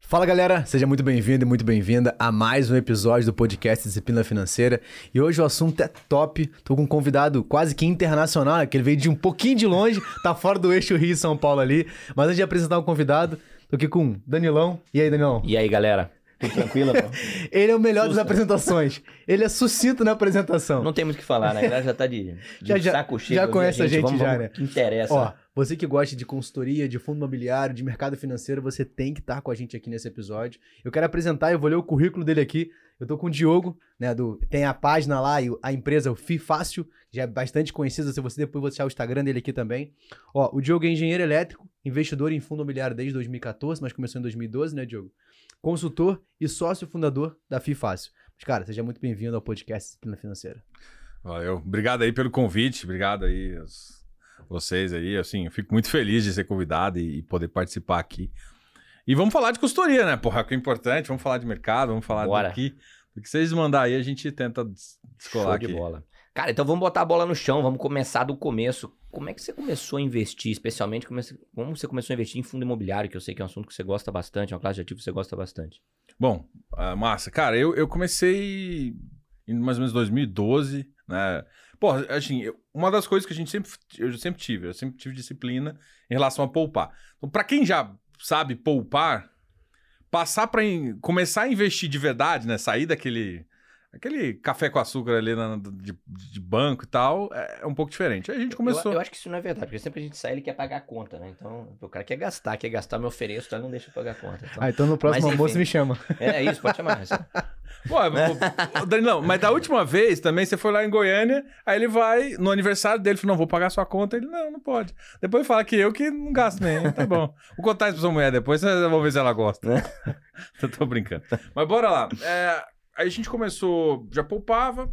Fala galera, seja muito bem-vindo e muito bem-vinda a mais um episódio do podcast Disciplina Financeira. E hoje o assunto é top. Tô com um convidado quase que internacional, né? que ele veio de um pouquinho de longe, tá fora do eixo Rio São Paulo ali. Mas antes de apresentar o convidado, tô aqui com Danilão. E aí, Danilão? E aí, galera? Tudo tranquilo, pô? Ele é o melhor das apresentações. Ele é sucinto na apresentação. Não tem muito o que falar, né? A galera já tá de, de Já- saco cheio. já de ouvir conhece a gente vamos, já, vamos, né? que interessa. Ó, você que gosta de consultoria, de fundo imobiliário, de mercado financeiro, você tem que estar com a gente aqui nesse episódio. Eu quero apresentar, eu vou ler o currículo dele aqui. Eu tô com o Diogo, né, do tem a página lá e a empresa o Fi Fácil, já é bastante conhecida, se você depois vou deixar o Instagram dele aqui também. Ó, o Diogo é engenheiro elétrico, investidor em fundo imobiliário desde 2014, mas começou em 2012, né, Diogo? Consultor e sócio fundador da Fi Fácil. Mas, cara, seja muito bem-vindo ao podcast Disciplina Financeira. Valeu. Obrigado aí pelo convite, obrigado aí vocês aí, assim, eu fico muito feliz de ser convidado e, e poder participar aqui. E vamos falar de consultoria, né? Porra, que é importante, vamos falar de mercado, vamos falar Bora. daqui. O que vocês mandar aí, a gente tenta des- descolar Show de aqui. bola. Cara, então vamos botar a bola no chão, vamos começar do começo. Como é que você começou a investir, especialmente como você- como você começou a investir em fundo imobiliário, que eu sei que é um assunto que você gosta bastante, é uma classe de ativo que você gosta bastante. Bom, ah, massa. Cara, eu, eu comecei em mais ou menos 2012, né? Pô, assim, uma das coisas que a gente sempre, eu sempre tive, eu sempre tive disciplina em relação a poupar. Então, pra quem já sabe poupar, passar para começar a investir de verdade, né? Sair daquele aquele café com açúcar ali na- de, de banco e tal, é um pouco diferente. Aí a gente começou. Eu, eu acho que isso não é verdade, porque sempre a gente sai ele quer pagar a conta, né? Então, o cara quer gastar, quer gastar, me ofereço, então ele não deixa eu pagar a conta. Então, Ah, então no próximo Mas, almoço enfim. me chama. é isso, pode chamar. Pô, pô, Danilão, mas da última vez também você foi lá em Goiânia, aí ele vai, no aniversário dele, falou, não, vou pagar sua conta. Ele, não, não pode. Depois fala que eu que não gasto nem, tá bom. Vou contar isso pra sua mulher depois, eu vou ver se ela gosta. eu tô brincando. Mas bora lá. É, aí a gente começou, já poupava,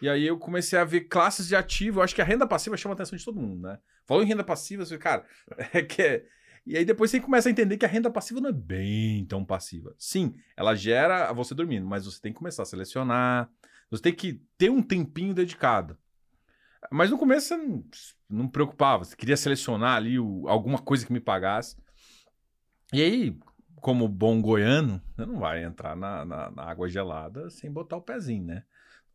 e aí eu comecei a ver classes de ativo. Eu acho que a renda passiva chama a atenção de todo mundo, né? Falou em renda passiva, você, cara, é que é... E aí depois você começa a entender que a renda passiva não é bem tão passiva. Sim, ela gera você dormindo, mas você tem que começar a selecionar, você tem que ter um tempinho dedicado. Mas no começo você não, não preocupava, você queria selecionar ali o- alguma coisa que me pagasse. E aí, como bom goiano, você não vai entrar na, na- na água gelada sem botar o pezinho, né?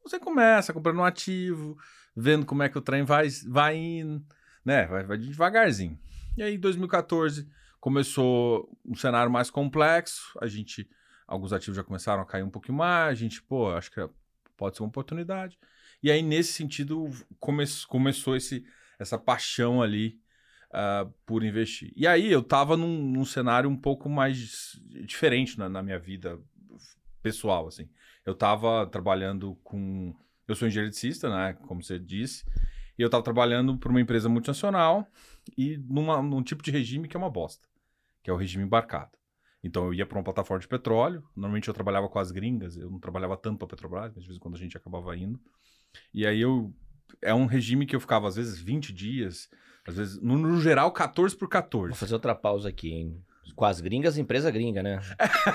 Você começa comprando um ativo, vendo como é que o trem vai, vai indo, né? Vai, vai devagarzinho. E aí, em 2014, começou um cenário mais complexo. A gente, alguns ativos já começaram a cair um pouquinho mais. A gente, pô, acho que pode ser uma oportunidade. E aí, nesse sentido, come começou esse, essa paixão ali ah, por investir. E aí, eu tava num, num cenário um pouco mais diferente na, na minha vida pessoal, assim. Eu tava trabalhando com... Eu sou engenheiro eletricista, né? Como você disse. E eu tava trabalhando para uma empresa multinacional e numa, num tipo de regime que é uma bosta, que é o regime embarcado. Então eu ia para uma plataforma de petróleo, normalmente eu trabalhava com as gringas, eu não trabalhava tanto para Petrobras, mas de vez em quando a gente acabava indo. E aí eu é um regime que eu ficava às vezes 20 dias, às vezes no, no geral 14 por 14. Vou fazer outra pausa aqui, hein? Com as gringas, empresa gringa, né?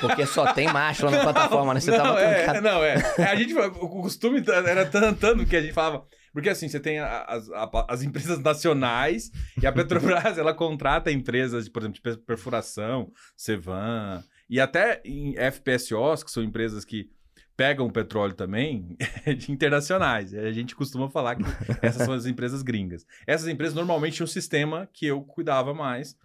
Porque só tem macho lá na plataforma, né? Você não, tava é, trancado. não, é. É, A gente, o costume era tanto que a gente falava. Porque assim, você tem as, as empresas nacionais e a Petrobras, ela contrata empresas, por exemplo, de per- perfuração, Cevan, e até em FPSOs, que são empresas que pegam petróleo também, de internacionais. A gente costuma falar que essas são as empresas gringas. Essas empresas normalmente tinham um sistema que eu cuidava mais.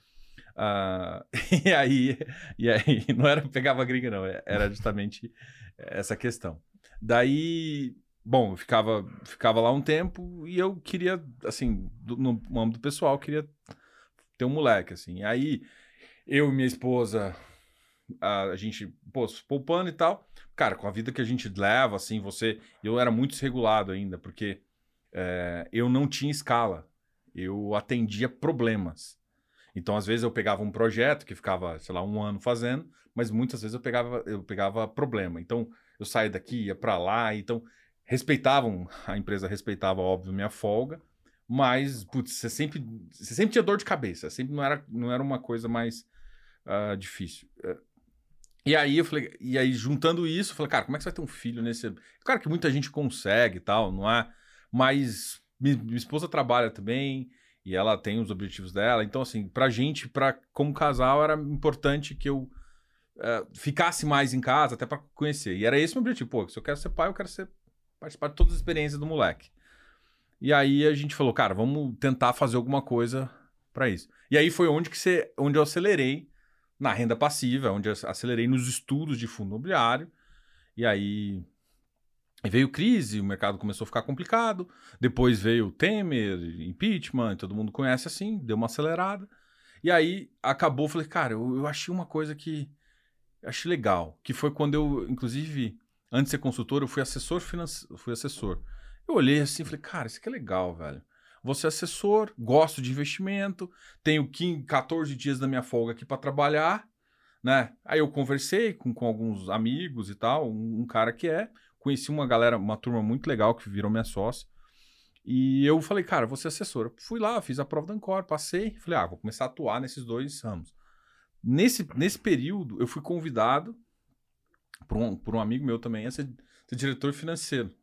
Ah, e aí, e aí não era pegava gringa, não, era justamente essa questão. Daí, bom, eu ficava, ficava lá um tempo e eu queria, assim, do- no âmbito pessoal, queria ter um moleque, assim. E aí, eu e minha esposa, a, a gente, pô, poupando e tal. Cara, com a vida que a gente leva, assim, você. Eu era muito desregulado ainda, porque é, eu não tinha escala. Eu atendia problemas. Então, às vezes, eu pegava um projeto que ficava, sei lá, um ano fazendo, mas muitas vezes eu pegava, eu pegava problema. Então, eu saía daqui, ia para lá, então respeitavam, a empresa respeitava, óbvio, minha folga, mas, putz, você sempre, você sempre tinha dor de cabeça, sempre não era, não era uma coisa mais ah, difícil. Eh, E aí eu falei, e aí juntando isso, eu falei, cara, como é que você vai ter um filho nesse. Claro que muita gente consegue e tal, não é? Mas mi- minha esposa trabalha também, E ela tem os objetivos dela. Então, assim, pra gente, pra, como casal, era importante que eu eh, ficasse mais em casa, até pra conhecer. E era esse o meu objetivo. Pô, se eu quero ser pai, eu quero ser, participar de todas as experiências do moleque. E aí a gente falou, cara, vamos tentar fazer alguma coisa pra isso. E aí foi onde, que você, onde eu acelerei na renda passiva, onde acelerei nos estudos de fundo imobiliário. E aí veio crise, o mercado começou a ficar complicado. Depois veio Temer, impeachment, todo mundo conhece assim, deu uma acelerada. E aí acabou, falei, cara, eu, eu achei uma coisa que achei legal, que foi quando eu, inclusive, antes de ser consultor, eu fui assessor financeiro, fui assessor. Eu olhei assim falei, cara, isso aqui é legal, velho. Vou ser assessor, gosto de investimento, tenho 15, 14 dias da minha folga aqui para trabalhar, né? Aí eu conversei com, com alguns amigos e tal, um, um cara que é, conheci uma galera, uma turma muito legal que virou minha sócia. E eu falei, cara, vou ser assessor. Fui lá, fiz a prova da Ancor, passei, falei, ah, vou começar a atuar nesses dois ramos. Nesse, nesse período, eu fui convidado por um, por um amigo meu também ser, ser diretor financeiro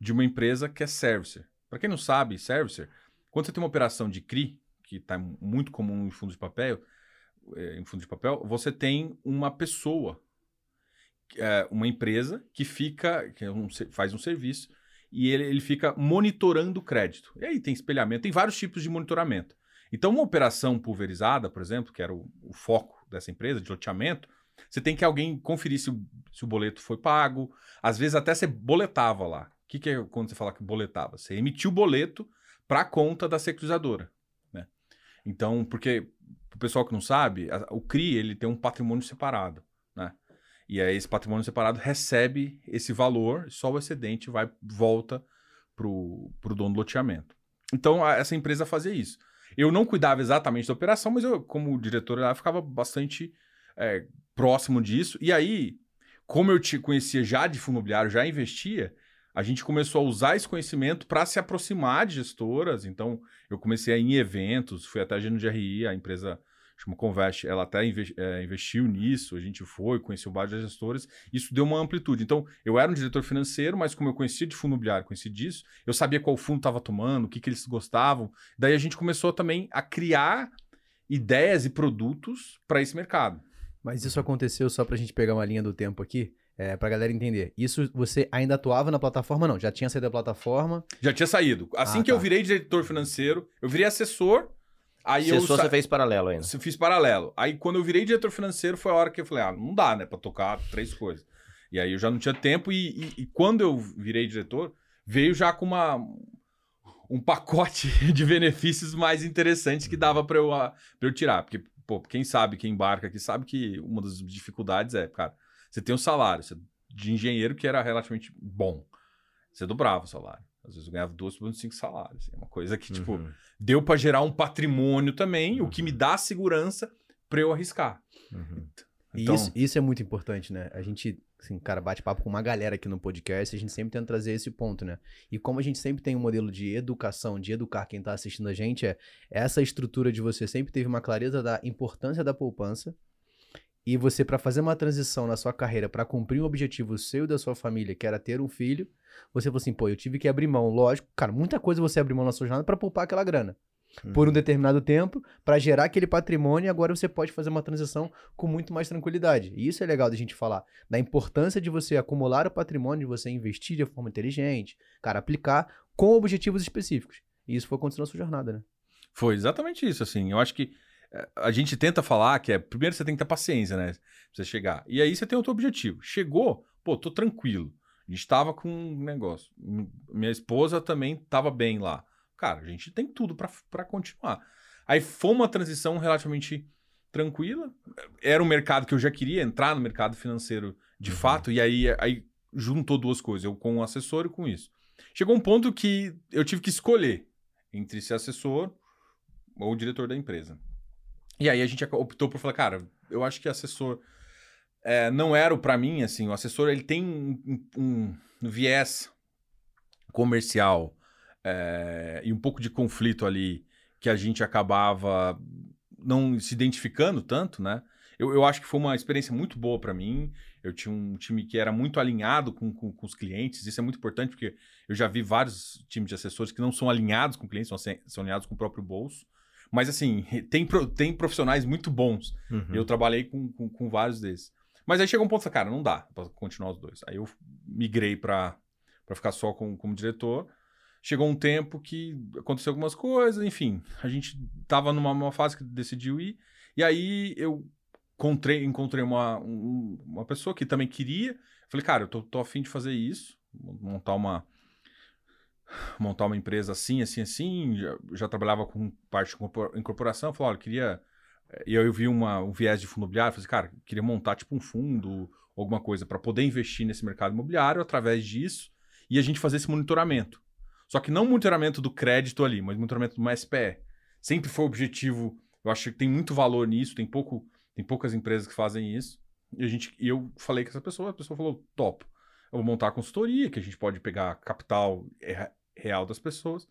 de uma empresa que é Servicer. Para quem não sabe, Servicer, quando você tem uma operação de CRI, que está muito comum em fundos de papel, é, em fundo de papel, você tem uma pessoa, é, uma empresa que fica, que é faz um serviço e ele, ele fica monitorando o crédito. E aí tem espelhamento, tem vários tipos de monitoramento. Então, uma operação pulverizada, por exemplo, que era o, o foco dessa empresa, de loteamento, você tem que alguém conferir se o, se o boleto foi pago. Às vezes até você boletava lá. O que, que é quando você fala que boletava? Você emitiu o boleto para a conta da securizadora. Né? Então, porque o pessoal que não sabe, a, o CRI ele tem um patrimônio separado. Né? E aí esse patrimônio separado recebe esse valor, só o excedente vai volta para o dono do loteamento. Então, a, essa empresa fazia isso. Eu não cuidava exatamente da operação, mas eu, como diretor, lá ficava bastante é, próximo disso. E aí, como eu te conhecia já de fundo imobiliário, já investia, a gente começou a usar esse conhecimento para se aproximar de gestoras. Então, eu comecei a ir em eventos, fui até a Geno de RI, a empresa chama Convest, ela até é, investiu nisso, a gente foi, conheceu vários gestores, isso deu uma amplitude. Então, eu era um diretor financeiro, mas como eu conhecia de fundo imobiliário, conhecia disso, eu sabia qual fundo estava tomando, o que, que eles gostavam. Daí a gente começou também a criar ideias e produtos para esse mercado. Mas isso aconteceu só para a gente pegar uma linha do tempo aqui? É, pra galera entender. Isso você ainda atuava na plataforma? Não, já tinha saído da plataforma? Já tinha saído. Assim Ah, que eu tá. virei diretor financeiro, eu virei assessor. Aí eu Assessor sa- você fez paralelo ainda. eu fiz paralelo. Aí quando eu virei diretor financeiro foi a hora que eu falei, ah, não dá, né, pra tocar três coisas. E aí eu já não tinha tempo e, e- e quando eu virei diretor, veio já com uma um pacote de benefícios mais interessantes que dava pra eu, pra eu tirar. Porque, pô, quem sabe, quem embarca aqui, sabe que uma das dificuldades é, cara, você tem um salário você- de engenheiro que era relativamente bom. Você dobrava o salário. Às vezes eu ganhava 2,5 salários. É uma coisa que, tipo, Uhum. deu pra gerar um patrimônio também, o que me dá segurança pra eu arriscar. Uhum. E Então- isso, isso é muito importante, né? A gente, assim, cara, bate papo com uma galera aqui no podcast, a gente sempre tenta trazer esse ponto, né? E como a gente sempre tem um modelo de educação, de educar quem tá assistindo a gente, é essa estrutura de você sempre teve uma clareza da importância da poupança. E você, pra fazer uma transição na sua carreira, pra cumprir um objetivo seu e da sua família, que era ter um filho, você falou assim, pô, eu tive que abrir mão. Lógico, cara, muita coisa você abriu mão na sua jornada pra poupar aquela grana por um determinado tempo para gerar aquele patrimônio e agora você pode fazer uma transição com muito mais tranquilidade. E isso é legal da gente falar, da importância de você acumular o patrimônio, de você investir de forma inteligente, cara, aplicar com objetivos específicos. E isso foi acontecendo na sua jornada, né? Foi exatamente isso, assim. Eu acho que a gente tenta falar que é, primeiro você tem que ter paciência, né? Pra você chegar. E aí você tem outro objetivo. Chegou, pô, tô tranquilo. A gente tava com um negócio. Minha esposa também tava bem lá. Cara, a gente tem tudo pra pra continuar. Aí foi uma transição relativamente tranquila. Era um mercado que eu já queria entrar no mercado financeiro de fato, e aí, aí juntou duas coisas, eu com o assessor e com isso. Chegou um ponto que eu tive que escolher entre ser assessor ou o diretor da empresa. E aí a gente optou por falar, cara, eu acho que assessor é, não era o para mim, assim, o assessor ele tem um, um- viés comercial é, e um pouco de conflito ali que a gente acabava não se identificando tanto, né? eu, eu acho que foi uma experiência muito boa para mim. Eu tinha um time que era muito alinhado com, com, com, os clientes. Isso é muito importante, porque eu já vi vários times de assessores que não são alinhados com clientes, são, são alinhados com o próprio bolso. Mas, assim, tem, tem profissionais muito bons. Uhum. Eu trabalhei com, com, com vários desses. Mas aí chegou um ponto que, cara, não dá pra continuar os dois. Aí eu migrei pra ficar só com, como diretor. Chegou um tempo que aconteceu algumas coisas, enfim. A gente tava numa, numa fase que decidiu ir. E aí eu encontrei, encontrei uma, um- uma pessoa que também queria. Falei, cara, eu tô, tô afim de fazer isso. Montar uma montar uma empresa assim, assim, assim. Já, já trabalhava com parte de corpor- incorporação. Falei, olha, queria... E aí eu vi uma, um viés de fundo imobiliário. Falei, cara, queria montar tipo um fundo, alguma coisa, para poder investir nesse mercado imobiliário através disso. E a gente fazer esse monitoramento. Só que não monitoramento do crédito ali, mas monitoramento de uma SPE. Sempre foi o objetivo. Eu acho que tem muito valor nisso, tem, pouco, tem poucas empresas que fazem isso. E, a gente, e eu falei com essa pessoa, a pessoa falou: top. Eu vou montar a consultoria, que a gente pode pegar capital re- real das pessoas.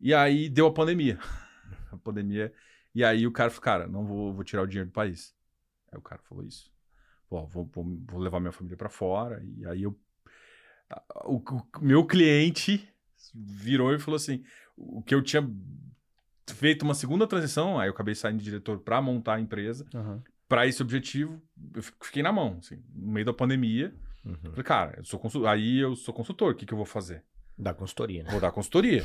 E aí deu a pandemia. a pandemia. E aí o cara falou: cara, não vou, vou tirar o dinheiro do país. Aí o cara falou isso. Pô, vou, vou, vou levar minha família para fora. E aí eu. O, o meu cliente virou e falou assim: o que eu tinha feito uma segunda transição, aí eu acabei saindo de diretor para montar a empresa, Aham. para esse objetivo, eu fi- fiquei na mão, assim, no meio da pandemia. Uhum. Falei, cara, eu sou consul... aí eu sou consultor, o que, que eu vou fazer? Da consultoria, né? Vou dar consultoria.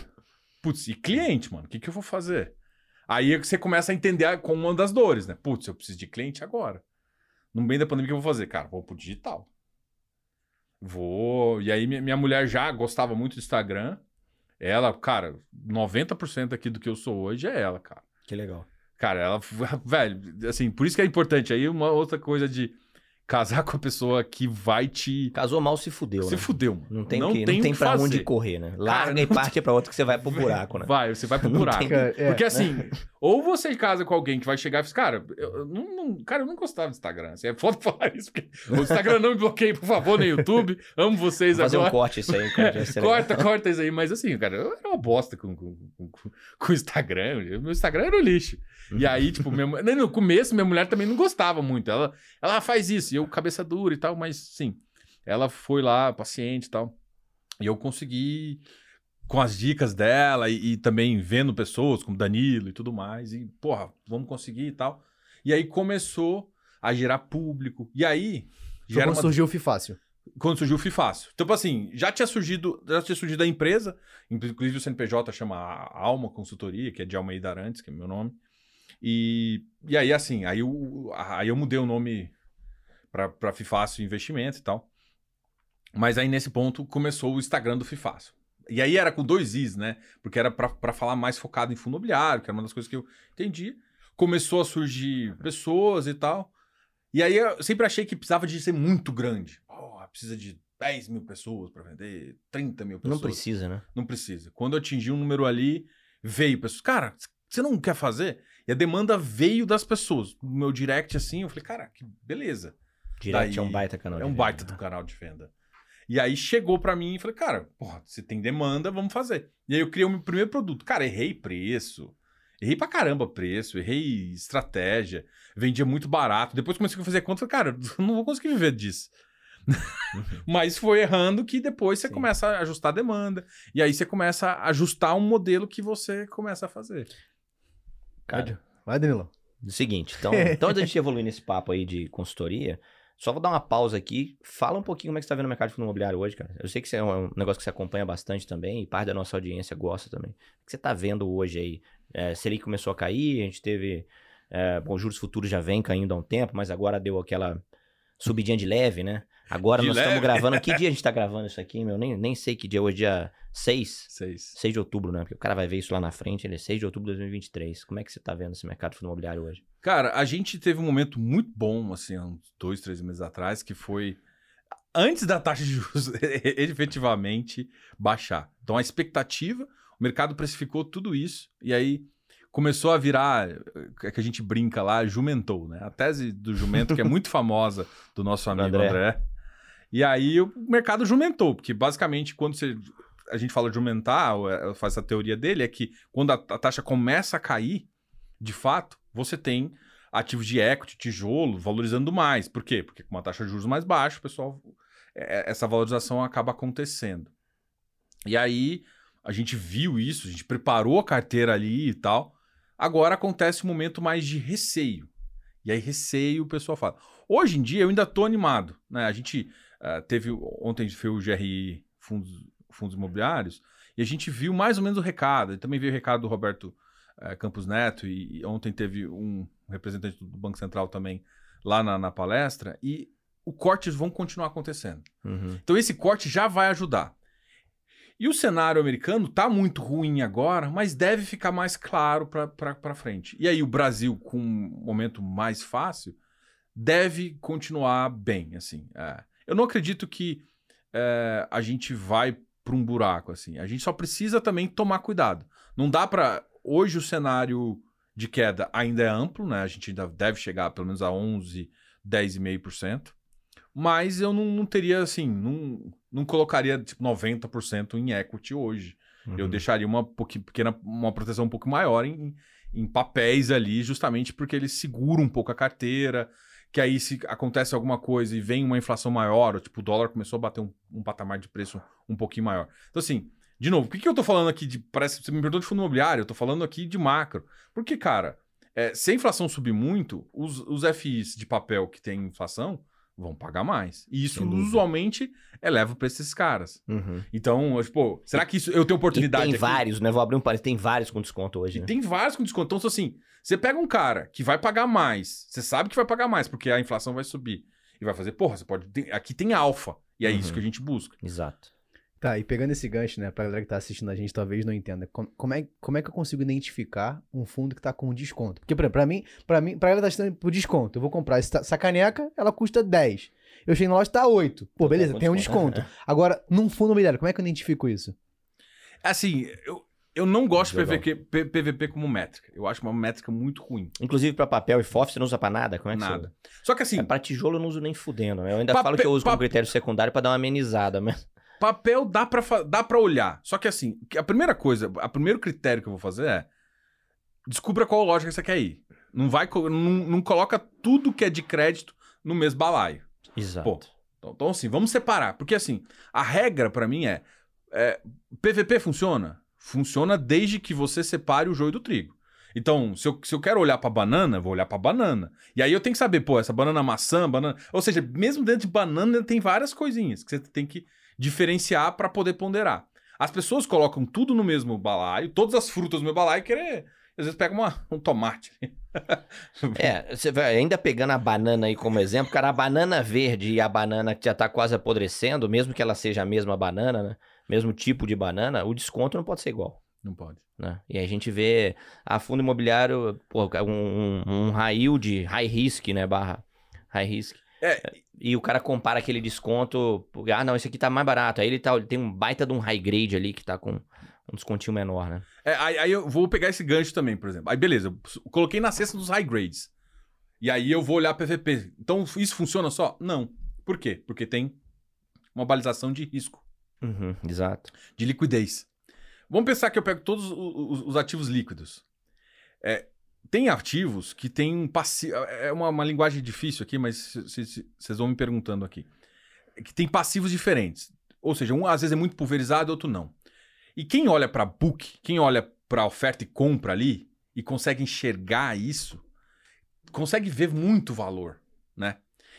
Putz, e cliente, mano, o que, que eu vou fazer? Aí é que você começa a entender a- com uma das dores, né? Putz, eu preciso de cliente agora. No meio da pandemia, o que eu vou fazer? Cara, vou pro digital. Vou. E aí, minha mulher já gostava muito do Instagram. Ela, cara, 90% aqui do que eu sou hoje é ela, cara. Que legal. Cara, ela, velho, assim, por isso que é importante. Aí, uma outra coisa de casar com a pessoa que vai te. Casou mal, se fudeu, Você né? fudeu, mano. Não tem, não que, tem não tem pra fazer. onde correr, né? Larga e não parte pra outra que você vai pro buraco, né? Vai, você vai pro Não buraco. tem- Cara, é, Porque assim, ou você casa com alguém que vai chegar e fala, cara, eu, não, não- cara, eu não gostava do Instagram. Assim, é foda falar isso, porque o Instagram não me bloqueie, por favor, no YouTube. Amo vocês Vou fazer um agora. corte isso aí. cara, legal. corta, corta isso aí. Mas assim, cara, eu era uma bosta com, com, com, com- com o Instagram. Meu Instagram era o lixo. E aí, tipo, minha, no começo, minha mulher também não gostava muito. Ela, ela faz isso, e eu, cabeça dura e tal, mas sim. Ela foi lá, paciente e tal. E eu consegui, com as dicas dela e, e também vendo pessoas como Danilo e tudo mais. E, porra, vamos conseguir e tal. E aí começou a gerar público. E aí. Foi quando uma- surgiu o Fifácil. quando surgiu o Fifácil. Então, tipo assim, já tinha surgido, já tinha surgido a empresa, inclusive o CNPJ chama Alma Consultoria, que é de Almeida Arantes, que é meu nome. E, e aí, assim, aí eu, aí eu mudei o nome pra Fifácil Investimento e tal. Mas aí, nesse ponto, começou o Instagram do Fifácil. E aí era com dois Is, né? Porque era pra falar mais focado em fundo imobiliário, que era uma das coisas que eu entendi. Começou a surgir pessoas e tal. E aí eu sempre achei que precisava de ser muito grande. Porra, precisa de 10 mil pessoas para vender, 30 mil pessoas. Não precisa, né? Não precisa. Quando eu atingi um número ali, veio pessoas. Cara, você não quer fazer? E a demanda veio das pessoas. No meu direct, assim, eu falei, cara, que beleza. Direct é um Daí- baita canal. É um venda, baita né? do canal de venda. E aí chegou pra mim e falei, cara, porra, se tem demanda, vamos fazer. E aí eu criei o meu primeiro produto. Cara, errei preço. Errei pra caramba preço, errei estratégia, vendia muito barato. Depois comecei a fazer conta, falei, cara, eu não vou conseguir viver disso. Mas foi errando que depois você Sim. começa a ajustar a demanda. E aí você começa a ajustar um modelo que você começa a fazer. Cara, Vai, Danilo. o seguinte, então, então antes da gente evoluir nesse papo aí de consultoria, só vou dar uma pausa aqui. Fala um pouquinho como é que você tá vendo o mercado de fundo imobiliário hoje, cara. Eu sei que isso é um negócio que você acompanha bastante também, e parte da nossa audiência gosta também. O que você tá vendo hoje aí? É, Selic começou a cair, a gente teve... É, bom, juros futuros já vem caindo há um tempo, mas agora deu aquela subidinha de leve, né? Agora De nós leve. estamos gravando... Que dia a gente tá gravando isso aqui, meu? Nem, nem sei que dia. Hoje é dia 6? Seis. 6 de outubro, né? Porque o cara vai ver isso lá na frente, ele é 6 de outubro de 2023. Como é que você tá vendo esse mercado de fundo imobiliário hoje? Cara, a gente teve um momento muito bom, assim, uns dois, três meses atrás, que foi antes da taxa de juros efetivamente baixar. Então a expectativa, o mercado precificou tudo isso, e aí começou a virar, é que a gente brinca lá, jumentou, né? A tese do jumento, que é muito famosa do nosso amigo André. André. E aí o mercado jumentou, porque basicamente quando você, a gente fala de jumentar, é- faz essa teoria dele, é que quando a, a taxa começa a cair, de fato, você tem ativos de equity, tijolo, valorizando mais. Por quê? Porque com uma taxa de juros mais baixa, o pessoal. é- Essa valorização acaba acontecendo. E aí, a gente viu isso, a gente preparou a carteira ali e tal. Agora acontece um momento mais de receio. E aí, receio, o pessoal fala. Hoje em dia, eu ainda tô animado. Né? A gente ah, teve. Ontem foi o GRI Fundos, Fundos Imobiliários, e a gente viu mais ou menos o recado. E também veio o recado do Roberto eh, Campos Neto, e, e ontem teve um representante do Banco Central também lá na, na palestra, e os cortes vão continuar acontecendo. Uhum. Então esse corte já vai ajudar. E o cenário americano tá muito ruim agora, mas deve ficar mais claro para frente. E aí o Brasil, com um momento mais fácil, deve continuar bem, assim. É. Eu não acredito que é, a gente vai para um buraco, assim. A gente só precisa também tomar cuidado. Não dá para Hoje o cenário de queda ainda é amplo, né? A gente ainda deve chegar pelo menos a 11, 10,5%. Mas eu não, não teria, assim, não, não colocaria tipo, 90% em equity hoje. Eu Uhum. deixaria uma pequena, uma proteção um pouco maior em, em papéis ali, justamente porque eles seguram um pouco a carteira. Que aí, se acontece alguma coisa e vem uma inflação maior, ou tipo, o dólar começou a bater um, um patamar de preço um pouquinho maior. Então, assim, de novo, por que, que eu tô falando aqui de. Parece você me perguntou de fundo imobiliário, eu tô falando aqui de macro. Porque, cara, é, se a inflação subir muito, os, os FIs de papel que tem inflação vão pagar mais. E isso usualmente eleva o preço desses caras. Uhum. Então, tipo, será que isso eu tenho E oportunidade tem aqui? vários, né? Vou abrir um parênteses, tem vários com desconto hoje, E né? tem vários com desconto. Então, assim, você pega um cara que vai pagar mais, você sabe que vai pagar mais, porque a inflação vai subir. E vai fazer, porra, você pode. aqui tem alfa. E é Uhum. isso que a gente busca. Exato. Tá, e pegando esse gancho, né, pra galera que tá assistindo a gente talvez não entenda, com- como é, como é que eu consigo identificar um fundo que tá com desconto? Porque, por exemplo, pra mim, pra mim, pra ela tá estando por desconto, eu vou comprar essa, caneca, ela custa 10. Eu chego na loja, tá 8. Pô, Então, beleza, tem um desconto. desconto. Agora, num fundo imobiliário, como é que eu identifico isso? Assim, eu, eu não gosto de. PVP, PVP como métrica. Eu acho uma métrica muito ruim. Inclusive pra papel e FOF você não usa pra nada? Como é que Nada. você Só que assim, É, pra tijolo eu não uso nem fudendo. né? Eu ainda Papel- falo que eu uso como critério secundário pra dar uma amenizada, mas... papel dá pra, dá pra olhar. Só que assim, a primeira coisa, o primeiro critério que eu vou fazer é descubra qual lógica você quer ir. Não vai, não, não coloca tudo que é de crédito no mesmo balaio. Exato. Pô. Então, então, assim, vamos separar. Porque, assim, a regra pra mim é, é, PVP funciona? Funciona desde que você separe o joio do trigo. Então, se eu, se eu quero olhar pra banana, vou olhar pra banana. E aí eu tenho que saber, pô, essa banana maçã, banana... Ou seja, mesmo dentro de banana tem várias coisinhas que você tem que diferenciar pra poder ponderar. As pessoas colocam tudo no mesmo balaio, todas as frutas no meu balaio e querer... Às vezes pega uma, um tomate. É, você vai ainda pegando a banana aí como exemplo, cara, a banana verde e a banana que já tá quase apodrecendo, mesmo que ela seja a mesma banana, né? Mesmo tipo de banana, o desconto não pode ser igual. Não pode. Né? E aí a gente vê a fundo imobiliário, pô, um, um, um high yield, high risk, né, barra high risk. É. E o cara compara aquele desconto, ah, não, esse aqui tá mais barato. Aí ele, tá, ele tem um baita de um high grade ali que tá com um descontinho menor, né? É, aí, aí eu vou pegar esse gancho também, por exemplo. Aí beleza, eu coloquei na cesta dos high grades. E aí eu vou olhar PVP. Então isso funciona só? Não. Por quê? Porque tem uma balização de risco, Uhum, exato. de liquidez. Vamos pensar que eu pego todos os, os ativos líquidos. É, tem ativos que tem um passivo. É uma, uma linguagem difícil aqui, mas vocês vão me perguntando aqui. Que tem passivos diferentes. Ou seja, um às vezes é muito pulverizado, outro não. E quem olha para book, quem olha para oferta e compra ali e consegue enxergar isso, consegue ver muito valor, né?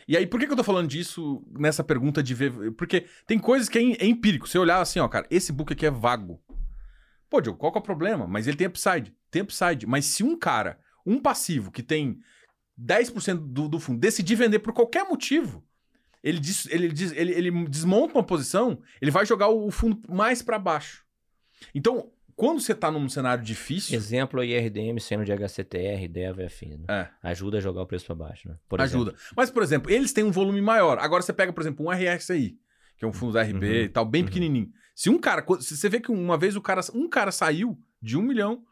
E aí, por que, que eu tô falando disso nessa pergunta de ver? Porque tem coisas que é, é empírico. Você olhar assim, ó, cara, esse book aqui é vago. Pô, Diogo, qual que é o problema? Mas ele tem upside. Tem upside. Mas se um cara, um passivo que tem 10% do, do fundo, decidir vender por qualquer motivo, ele, des- ele, des- ele, ele desmonta uma posição, ele vai jogar o, o fundo mais para baixo. Então, quando você tá num cenário difícil, Exemplo aí, RDM sendo de HCTR, DEVA e afim. Né? É. Ajuda a jogar o preço pra baixo, né? Por ajuda. Mas, por exemplo, eles têm um volume maior. Agora você pega, por exemplo, um RSI, que é um fundo da RB Uhum, e tal, bem uhum. pequenininho. Se um cara, se você vê que uma vez o cara, um cara saiu de um milhão,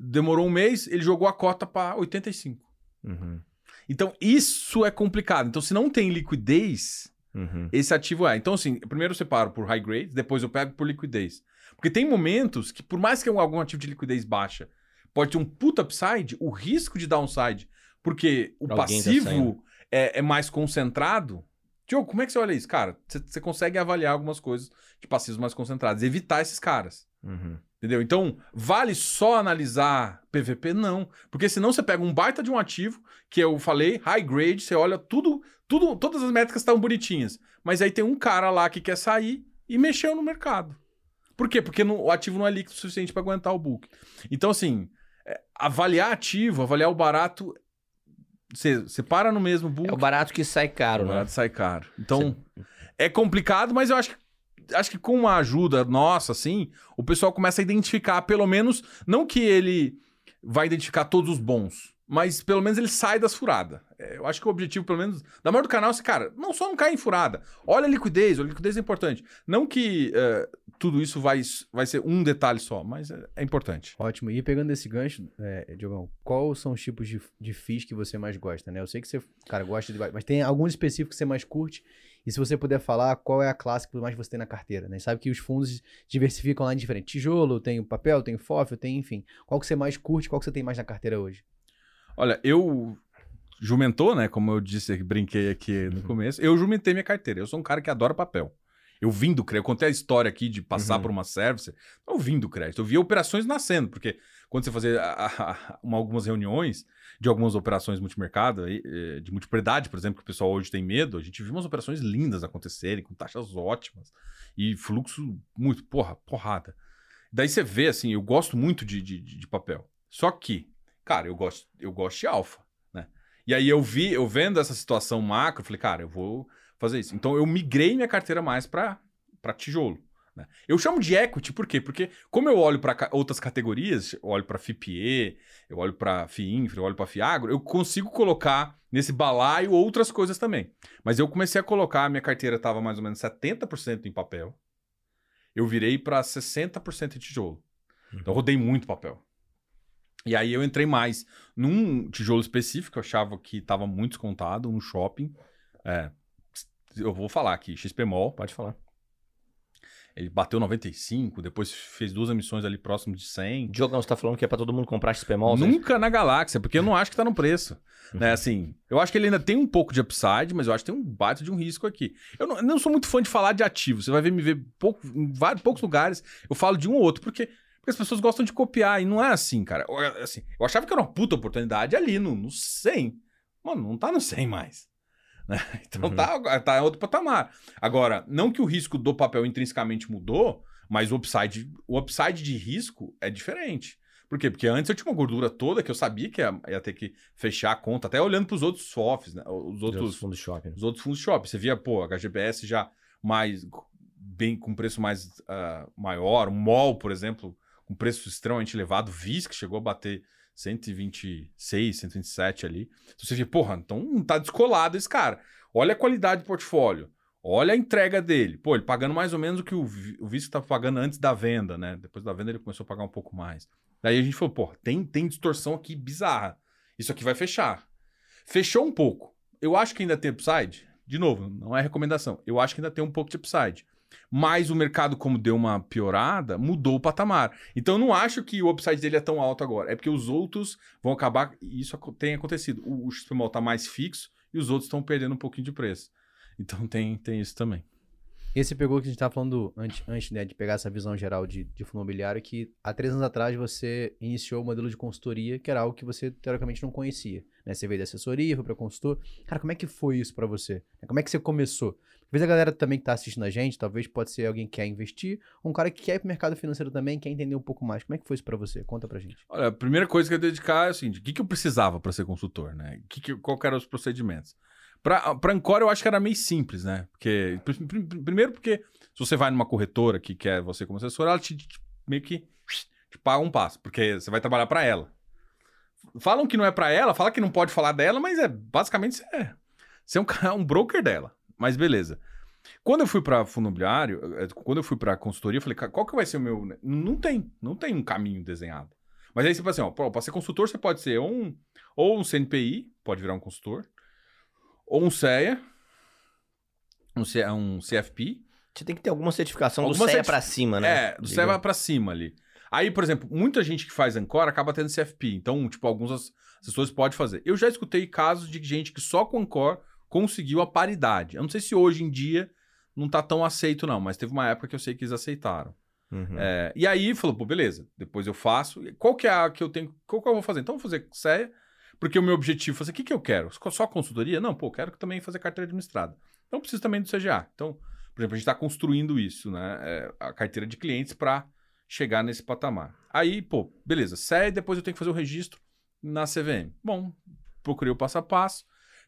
demorou um mês, ele jogou a cota para 85. Uhum, Então, isso é complicado. Então, se não tem liquidez, uhum. esse ativo é. Então, assim, primeiro eu separo por high grades, depois eu pego por liquidez. Porque tem momentos que, por mais que algum ativo de liquidez baixa pode ter um puta upside, o risco de downside Porque o Alguém tá passivo saindo. é, é mais concentrado. Diogo, como é que você olha isso? Cara, você- consegue avaliar algumas coisas de passivos mais concentrados, evitar esses caras. Uhum. Entendeu? Então, vale só analisar PVP? Não. Porque senão você pega um baita de um ativo, que eu falei, high grade, você olha tudo, tudo todas as métricas estão bonitinhas. Mas aí tem um cara lá que quer sair e mexeu no mercado. Por quê? Porque não- o ativo não é líquido o suficiente para aguentar o book. Então, assim, é, avaliar ativo, avaliar o barato, você, você para no mesmo book. É o barato que sai caro, O né? barato sai caro. Então, é complicado, mas eu acho que acho que com uma ajuda nossa, assim, o pessoal começa a identificar, pelo menos, não que ele vai identificar todos os bons, mas pelo menos ele sai das furadas. É, Eu acho que o objetivo, pelo menos, da maior do canal é assim, cara, não só não cair em furada. Olha a liquidez, a liquidez é importante. Não que é, tudo isso vai, vai ser um detalhe só, mas é, é importante. Ótimo. E pegando esse gancho, é, Diogão, quais são os tipos de, de FIIs que você mais gosta, né? Eu sei que você, cara, gosta de... Mas tem alguns específicos que você mais curte. E se você puder falar qual é a classe que mais você tem na carteira, né? Sabe que os fundos diversificam lá em diferente. Tijolo, tem papel, tem FOF, tem, enfim. Qual que você mais curte, qual que você tem mais na carteira hoje? Olha, eu jumentou, né? Como eu disse, brinquei aqui no começo. Eu jumentei minha carteira. Eu sou um cara que adora papel. Eu vim do crédito. Eu contei a história aqui de passar Uhum. por uma service. Eu vim do crédito. Eu vi operações nascendo, porque quando você fazia a- a- a- uma- algumas reuniões de algumas operações multimercado, eh, de multipropriedade, por exemplo, que o pessoal hoje tem medo, a gente viu umas operações lindas acontecerem, com taxas ótimas e fluxo muito, porra, porrada. Daí você vê, assim, eu gosto muito de, de, de- papel. Só que, cara, eu gosto, eu gosto de alfa, né? E aí eu vi, eu vendo essa situação macro, eu falei, cara, eu vou fazer isso. Então eu migrei minha carteira mais para tijolo. Né? Eu chamo de equity, por quê? Porque como eu olho para outras categorias, eu olho para FIPE, eu olho para FIINFRA, eu olho para FIAGRO, eu consigo colocar nesse balaio outras coisas também. Mas eu comecei a colocar, minha carteira estava mais ou menos 70% em papel. Eu virei para 60% em tijolo. Então eu rodei muito papel. E aí eu entrei mais num tijolo específico, eu achava que estava muito descontado, um shopping. É, eu vou falar aqui, XP Mall. Pode falar. Ele bateu 95, depois fez duas emissões ali próximo de 100. Diogão, você tá falando que é pra todo mundo comprar você- Nunca na galáxia, porque eu não acho que tá no preço. Uhum. Né, assim, eu acho que ele ainda tem um pouco de upside, mas eu acho que tem um baita de um risco aqui. Eu não, eu não sou muito fã de falar de ativo. Você vai ver me ver pouco, em vários, poucos lugares, eu falo de um ou outro, porque, porque as pessoas gostam de copiar, e não é assim, cara. Eu, assim, eu achava que era uma puta oportunidade ali no, no 100. Mano, não tá no 100 mais. Né? Então Uhum. tá, tá outro patamar. Agora, não que o risco do papel intrinsecamente mudou, mas o upside, o upside de risco é diferente. Por quê? Porque antes eu tinha uma gordura toda que eu sabia que ia, ia ter que fechar a conta, até olhando para os outros FOFs, né? Os outros, fundos de shopping. os outros fundos shopping. Você via, pô, HGBS já mais bem com preço mais ah, maior, o MOL, por exemplo, com preço extremamente elevado, VIS, que chegou a bater 126, 127 ali. Você vê, porra, então não tá descolado esse cara. Olha a qualidade do portfólio. Olha a entrega dele. Pô, ele pagando mais ou menos o que o, o vice estava pagando antes da venda, né? Depois da venda ele começou a pagar um pouco mais. Daí a gente falou, pô, tem, tem distorção aqui bizarra. Isso aqui vai fechar. Fechou um pouco. Eu acho que ainda tem upside. De novo, não é recomendação. Eu acho que ainda tem um pouco de upside. Mas o mercado, como deu uma piorada, mudou o patamar. Então eu não acho que o upside dele é tão alto agora. É porque os outros vão acabar. E isso tem acontecido. O, o XPMOL tá mais fixo e os outros estão perdendo um pouquinho de preço. Então tem, tem isso também. Esse pegou que a gente tava falando antes, antes né, de pegar essa visão geral de, de fundo imobiliário, que há três anos atrás você iniciou o modelo de consultoria, que era algo que você teoricamente não conhecia. Né? Você veio da assessoria, foi para consultor. Cara, como é que foi isso para você? Como é que você começou? Vezes a galera também que tá assistindo a gente, talvez pode ser alguém que quer investir, um cara que quer ir pro mercado financeiro também, quer entender um pouco mais. Como é que foi isso para você? Conta pra gente. Olha, a primeira coisa que eu dedicar é assim, de que, que eu precisava para ser consultor, né? Que que, qual eram os procedimentos? Para Ancora eu acho que era meio simples, né? Porque, pr- pr- primeiro porque se você vai numa corretora que quer você como assessor, ela te, te- meio que te paga um passo, porque você vai trabalhar para ela. Falam que não é para ela, fala que não pode falar dela, mas é basicamente você é, você é um, um broker dela. Mas beleza. Quando eu fui para fundo imobiliário, eh, quando eu fui para consultoria, eu falei, "Cara, qual que vai ser o meu. ne-" Não tem, não tem um caminho desenhado. Mas aí você fala assim, ó, para ser consultor, você pode ser um, ou um CNPI, pode virar um consultor, ou um CEA, um, um CFP. Você tem que ter alguma certificação Alguma do CEA certi- pra cima, né? É, do CEA vai pra cima ali. Aí, por exemplo, muita gente que faz Ancora acaba tendo CFP. Então, tipo, alguns ass- assessores podem fazer. Eu já escutei casos de gente que só com Ancora conseguiu a paridade. Eu não sei se hoje em dia não tá tão aceito, não, mas teve uma época que eu sei que eles aceitaram. Uhum. É, e aí falou, pô, beleza, depois eu faço. Qual que é a que eu tenho. Qual que eu vou fazer? Então eu vou fazer CEA, porque o meu objetivo é fazer. O que, que eu quero? Só- consultoria? Não, pô, quero também fazer carteira administrada. Então eu preciso também do CGA. Então, por exemplo, a gente está construindo isso, né? é, a carteira de clientes para chegar nesse patamar. Aí, pô, beleza, CEA, depois eu tenho que fazer o registro na CVM. Bom, procurei o passo a passo,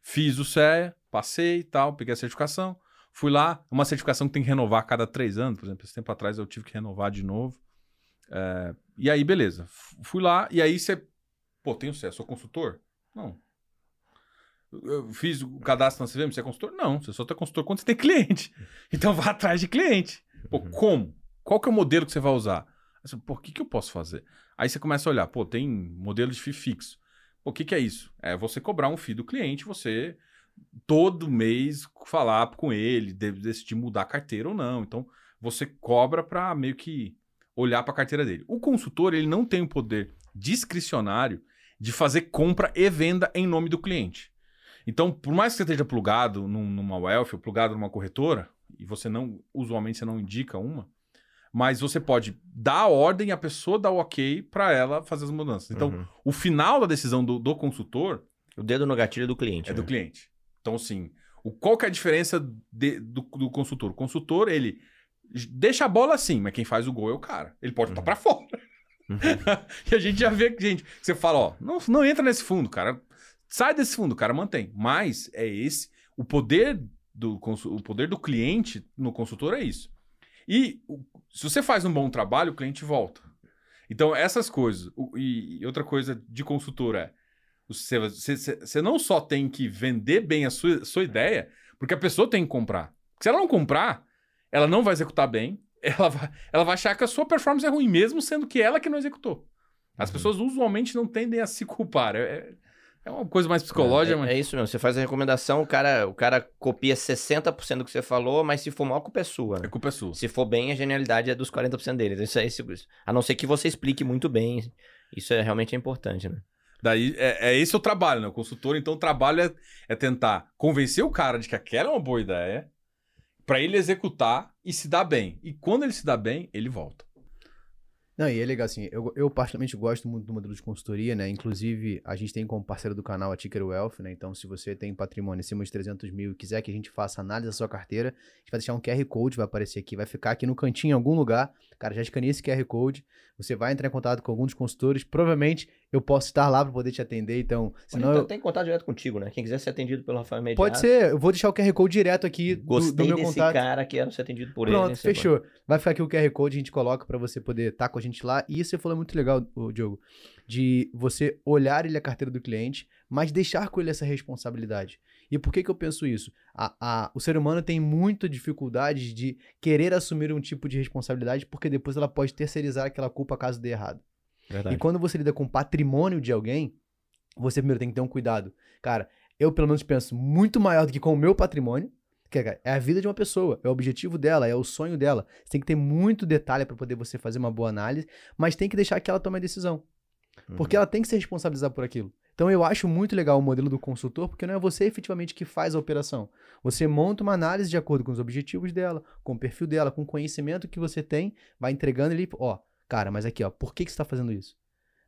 fiz o CEA, passei e tal, peguei a certificação. Fui lá, uma certificação que tem que renovar a cada três anos, por exemplo, esse tempo atrás eu tive que renovar de novo. É, e aí, beleza. Fui lá, e aí você. Pô, tem o CE, sou consultor? Não. Eu fiz o cadastro na CVM, você é consultor? Não, você só é consultor quando você tem cliente. Então vá atrás de cliente. Pô, como? Qual que é o modelo que você vai usar? Aí você, pô, o que, que eu posso fazer? Aí você começa a olhar, pô, tem modelo de FII fixo. O que, que é isso? É você cobrar um FII do cliente, você todo mês falar com ele, de- decidir mudar a carteira ou não. Então, você cobra para meio que olhar para a carteira dele. O consultor, ele não tem o poder discricionário de fazer compra e venda em nome do cliente. Então, por mais que você esteja plugado num- numa wealth ou plugado numa corretora, e você não, usualmente você não indica uma, mas você pode dar a ordem e a pessoa dá o ok para ela fazer as mudanças. Então, Uhum. o final da decisão do, do consultor O dedo no gatilho do cliente. é do né? cliente. Então, assim, o, qual que é a diferença de- do, do consultor? O consultor, ele deixa a bola assim, mas quem faz o gol é o cara. Ele pode estar Uhum. pra fora. Uhum. e a gente já vê que, gente, você fala, ó, não, não entra nesse fundo, cara. Sai desse fundo, o cara mantém. Mas é esse, o poder do, o poder do cliente no consultor é isso. E se você faz um bom trabalho, o cliente volta. Então, essas coisas. e, outra coisa de consultor é. Você, você- você- não só tem que vender bem a sua, sua ideia, porque a pessoa tem que comprar. Se ela não comprar, ela não vai executar bem, ela vai, ela vai achar que a sua performance é ruim, mesmo sendo que ela que não executou. As Uhum. pessoas usualmente não tendem a se culpar. É, é- é uma coisa mais psicológica, é, mas. é isso mesmo. Você faz a recomendação, o cara, o cara copia 60% do que você falou, mas se for mal, a culpa é sua. É culpa sua. Se for bem, a genialidade é dos 40% dele. Então, Isso é, isso, a não ser que você explique muito bem. Isso é realmente é importante, né? Daí é, é esse o trabalho, né? O consultor, então, o trabalho é, é tentar convencer o cara de que aquela é uma boa ideia, pra ele executar e se dar bem. E quando ele se dá bem, ele volta. Não, e é legal assim, eu, eu particularmente gosto muito do modelo de consultoria, né? Inclusive, a gente tem como parceiro do canal a Ticker Wealth, né? Então, se você tem patrimônio acima de 300 mil e quiser que a gente faça análise da sua carteira, a gente vai deixar um QR Code, vai aparecer aqui, vai ficar aqui no cantinho em algum lugar. Cara, já escaneei esse QR Code, você vai entrar em contato com algum dos consultores, provavelmente eu posso estar lá para poder te atender, então, senão Pode- eu... Tem que contar direto contigo, né? Quem quiser ser atendido pelo Rafael Mediato. Pode ser, eu vou deixar o QR Code direto aqui do, do Gostei meu desse contato. cara, quero ser atendido por Pronto, ele. você fechou. Vai ficar aqui o QR Code, a gente coloca pra você poder estar com a gente lá. E isso você falou muito legal, Diogo, de você olhar ele a carteira do cliente, mas deixar com ele essa responsabilidade. E por que que eu penso isso? A, a- o ser humano tem muita dificuldade de querer assumir um tipo de responsabilidade, porque depois ela pode terceirizar aquela culpa caso dê errado. Verdade. E quando você lida com patrimônio de alguém, você primeiro tem que ter um cuidado. Cara, eu pelo menos penso muito maior do que com o meu patrimônio, que é a vida de uma pessoa, é o objetivo dela, é o sonho dela. Você tem que ter muito detalhe para poder você fazer uma boa análise, mas tem que deixar que ela tome a decisão, porque Uhum. ela tem que se responsabilizar por aquilo. Então eu acho muito legal o modelo do consultor, porque não é você efetivamente que faz a operação. Você monta uma análise de acordo com os objetivos dela, com o perfil dela, com o conhecimento que você tem, vai entregando ele, ó, cara, mas aqui, ó, por que, que você está fazendo isso?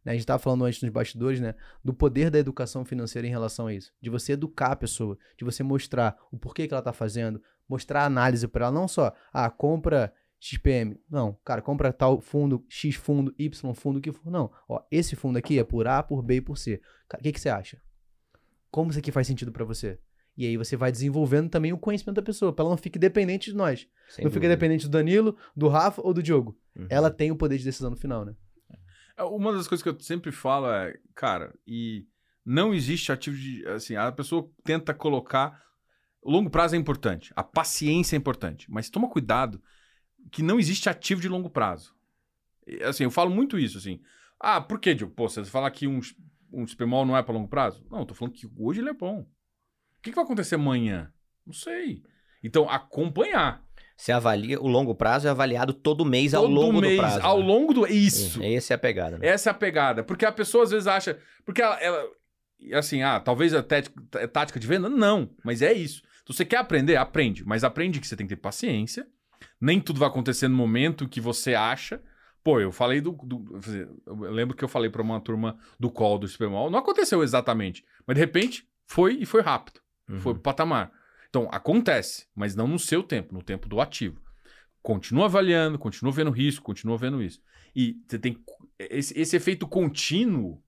Né, A gente estava falando antes nos bastidores, né? Do poder da educação financeira em relação a isso. De você educar a pessoa, de você mostrar o porquê que ela está fazendo, mostrar a análise para ela, não só, ah, compra XPM. Não, cara, compra tal fundo, X fundo, Y fundo, o que for. Não, ó, esse fundo aqui é por A, por B e por C. O que, que você acha? Como isso aqui faz sentido para você? E aí você vai desenvolvendo também o conhecimento da pessoa, para ela não fique dependente de nós. Sem não fique dúvida. dependente do Danilo, do Rafa ou do Diogo. Uhum. Ela tem o poder de decisão no final, né? É, Uma das coisas que eu sempre falo é, cara, e não existe ativo de. Assim, a pessoa tenta colocar. O longo prazo é importante, a paciência é importante, mas toma cuidado que não existe ativo de longo prazo. E, Assim, eu falo muito isso, assim. Ah, por que, Diogo? Pô, você fala que um, um SPMOL não é para longo prazo? Não, eu tô falando que hoje ele é bom. O que, que vai acontecer amanhã? Não sei. Então, acompanhar. Você avalia, o longo prazo é avaliado todo mês ao Todo longo mês, do prazo. ao né? longo do. Isso. Essa é a pegada, né? Essa é a pegada. Porque a pessoa às vezes acha. Porque ela. ela- assim, ah, talvez a é tática de venda? Não, mas é isso. Se você quer aprender, aprende. Mas aprende que você tem que ter paciência. Nem tudo vai acontecer no momento que você acha. Pô, eu falei do. do- eu lembro que eu falei pra uma turma do call do Supermall. Não aconteceu exatamente. Mas de repente foi e foi rápido. Uhum. Foi pro patamar. Então, acontece, mas não no seu tempo, no tempo do ativo. Continua avaliando, continua vendo risco, continua vendo isso. E você tem. Esse, esse efeito contínuo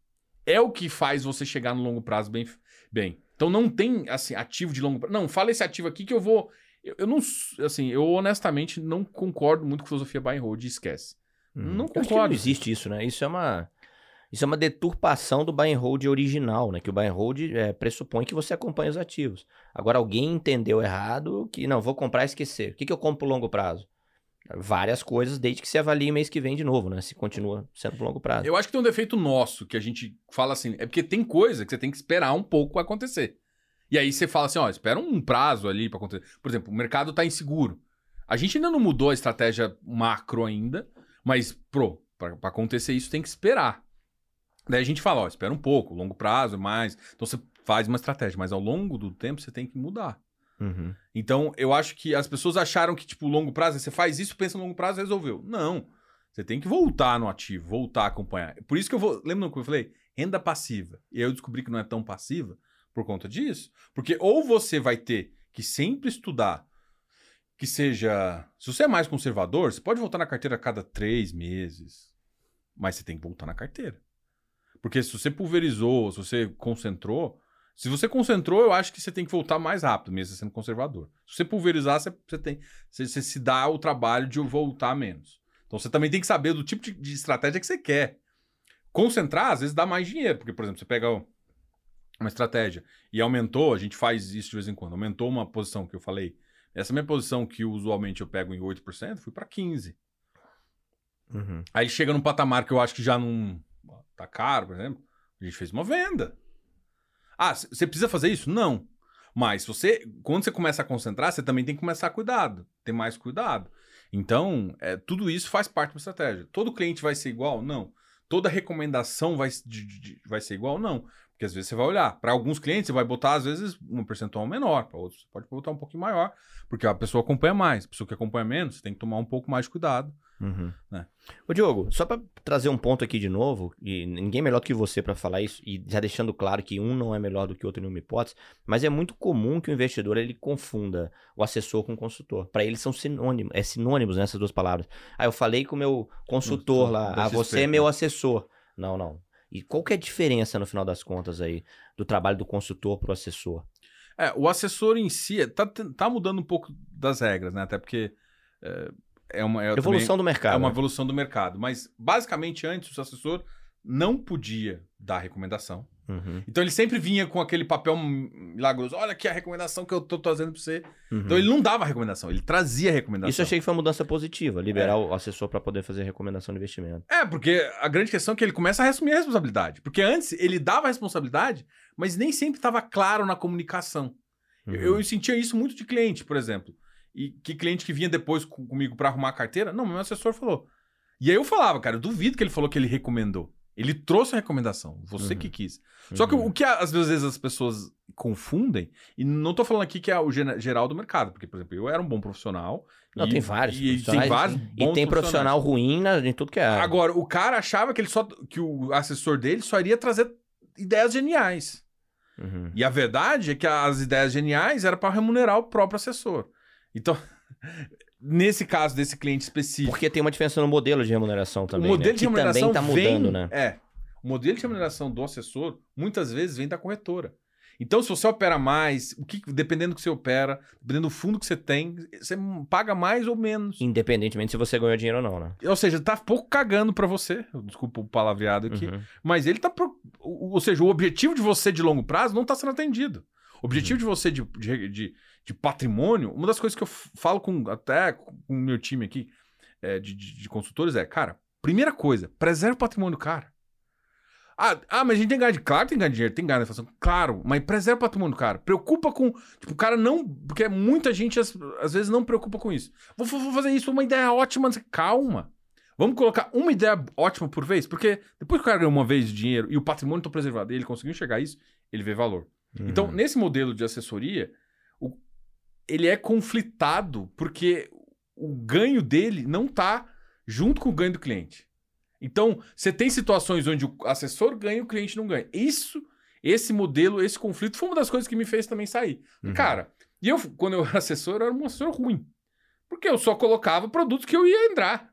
é o que faz você chegar no longo prazo bem. bem. Então não tem assim, ativo de longo prazo. Não, fala esse ativo aqui que eu vou. Eu, eu não. Assim, eu honestamente não concordo muito com filosofia buy and hold esquece. Uhum. Não concordo. Não existe isso, né? Isso é uma. Isso é uma deturpação do buy and hold original, né? Que o buy and hold é, pressupõe que você acompanha os ativos. Agora, alguém entendeu errado que, não, vou comprar e esquecer. O que, que eu compro pro longo prazo? Várias coisas, desde que se avalie mês que vem de novo, né? Se continua sendo pro longo prazo. Eu acho que tem um defeito nosso que a gente fala assim. É porque tem coisa que você tem que esperar um pouco acontecer. E aí você fala assim, ó, espera um prazo ali pra acontecer. Por exemplo, o mercado tá inseguro. A gente ainda não mudou a estratégia macro ainda, mas, pro, pra acontecer isso tem que esperar. Daí a gente fala, ó, espera um pouco, longo prazo, mais. Então você faz uma estratégia, mas ao longo do tempo você tem que mudar. Uhum. Então, eu acho que as pessoas acharam que, tipo, longo prazo, você faz isso, pensa no longo prazo, resolveu. Não. Você tem que voltar no ativo, voltar a acompanhar. Por isso que eu vou. Lembra que eu falei? Renda passiva. E aí eu descobri que não é tão passiva por conta disso. Porque ou você vai ter que sempre estudar que seja. Se você é mais conservador, você pode voltar na carteira a cada três meses. Mas você tem que voltar na carteira. Porque se você pulverizou, se você concentrou. Se você concentrou, eu acho que você tem que voltar mais rápido, mesmo sendo conservador. Se você pulverizar, você, você tem, você, você se dá o trabalho de voltar menos. Então você também tem que saber do tipo de, de estratégia que você quer. Concentrar, às vezes, dá mais dinheiro. Porque, por exemplo, você pega uma estratégia e aumentou, a gente faz isso de vez em quando, aumentou uma posição que eu falei. Essa minha posição que usualmente eu pego em 8%, fui para 15%. Uhum. Aí chega num patamar que eu acho que já não tá caro, por exemplo. A gente fez uma venda. Ah, você precisa fazer isso? Não. Mas você, quando você começa a concentrar, você também tem que começar a cuidado, ter mais cuidado. Então, é, tudo isso faz parte da estratégia. Todo cliente vai ser igual? Não. Toda recomendação vai, de- de- vai ser igual? Não. Porque às vezes você vai olhar. Para alguns clientes, você vai botar, às vezes, um percentual menor. Para outros, você pode botar um pouquinho maior. Porque a pessoa acompanha mais. A pessoa que acompanha menos, você tem que tomar um pouco mais de cuidado. Uhum. Né? Ô, Diogo, só pra trazer um ponto aqui de novo, e ninguém melhor do que você pra falar isso, e já deixando claro que um não é melhor do que o outro em nenhuma hipótese, mas é muito comum que o investidor ele confunda o assessor com o consultor. Pra eles são sinônimos, é sinônimos nessas duas palavras. Ah, eu falei com o meu consultor Do- lá, ah, você é né? meu assessor. Não, não. E qual que é a diferença no final das contas aí do trabalho do consultor pro assessor? É, o assessor em si é- tá, tá mudando um pouco das regras, né? Até porque é, é uma. É Evolução do também- mercado. É uma né? evolução do mercado. Mas, basicamente, antes, o assessor não podia dar recomendação. Uhum, Então, ele sempre vinha com aquele papel milagroso. Olha aqui a recomendação que eu tô trazendo pra você. uhum. Então, ele não dava recomendação, ele trazia recomendação. Isso eu achei que foi uma mudança positiva, liberar É. o assessor pra poder fazer recomendação de investimento. É, porque a grande questão é que ele começa a assumir a responsabilidade. Porque antes, ele dava a responsabilidade, mas nem sempre estava claro na comunicação. Uhum. Eu, eu sentia isso muito de cliente, por exemplo. E que cliente que vinha depois com- comigo para arrumar a carteira, não, meu assessor falou. E aí eu falava, cara, eu duvido que ele falou que ele recomendou. Ele trouxe a recomendação, você Uhum. que quis. Só que Uhum. o que às vezes as pessoas confundem, e não tô falando aqui que é o geral do mercado, porque, por exemplo, eu era um bom profissional. Não, e- tem vários. E, tem vários E bons tem profissional ruim na, em tudo que é. Agora, o cara achava que ele só que o assessor dele só iria trazer ideias geniais. Uhum. E a verdade é que as ideias geniais era para remunerar o próprio assessor. Então, nesse caso desse cliente específico, Porque tem uma diferença no modelo de remuneração também. o modelo né? de remuneração que também tá mudando, vem, né? É. O modelo de remuneração do assessor muitas vezes vem da corretora. Então, se você opera mais, o que, dependendo do que você opera, dependendo do fundo que você tem, você paga mais ou menos. Independentemente se você ganhou dinheiro ou não, né? Ou seja, tá pouco cagando para você. Desculpa o palavreado aqui. Uhum. Mas ele tá. pro- Ou seja, o objetivo de você de longo prazo não tá sendo atendido. O objetivo de você de, de, de- de patrimônio, uma das coisas que eu falo com até com o meu time aqui é, de, de- de consultores é, cara, primeira coisa, preserve o patrimônio do cara. Ah, ah, mas a gente tem que ganhar de. Claro que tem que ganhar dinheiro, tem que ganhar na inflação. Claro, mas preserva o patrimônio do cara. Preocupa com. Tipo, o cara não. Porque muita gente às, às vezes não preocupa com isso. Vou, vou fazer isso, uma ideia ótima. Calma. Vamos colocar uma ideia ótima por vez, porque depois que o cara ganhou uma vez de dinheiro e o patrimônio está preservado e ele conseguiu enxergar isso, ele vê valor. Então, Uhum. nesse modelo de assessoria, o- ele é conflitado porque o ganho dele não tá junto com o ganho do cliente. Então, você tem situações onde o assessor ganha e o cliente não ganha. Isso, esse modelo, esse conflito foi uma das coisas que me fez também sair. Uhum. Cara, e eu, quando eu era assessor, eu era um assessor ruim. Porque eu só colocava produtos que eu ia entrar.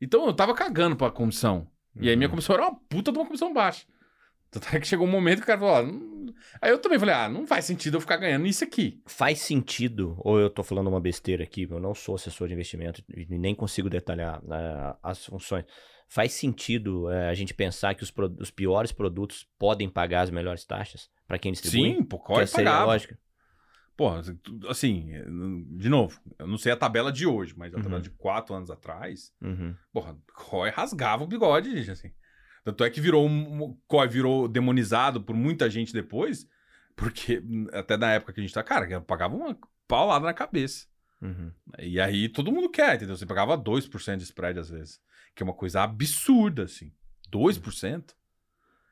Então eu tava cagando pra comissão. E aí minha Uhum. comissão era uma puta de uma comissão baixa. Tanto é que chegou um momento que o cara falou, ó, não- aí eu também falei, ah, não faz sentido eu ficar ganhando isso aqui. Faz sentido, ou eu tô falando uma besteira aqui, eu não sou assessor de investimento e nem consigo detalhar eh, as funções. Faz sentido eh, a gente pensar que os, pro- os piores produtos podem pagar as melhores taxas para quem distribui? Sim, pô, que qual é a lógica. Porra, assim, de novo, eu não sei a tabela de hoje, mas a Uhum. tabela de quatro anos atrás, Uhum. porra, COI rasgava o bigode, gente, assim. Tanto é que virou um. COI virou demonizado por muita gente depois, porque hum, até na época que a gente tá, cara, eu pagava uma paulada na cabeça. Uhum. E aí todo mundo quer, entendeu? Você pagava 2% de spread às vezes. Que é uma coisa absurda, assim. 2%.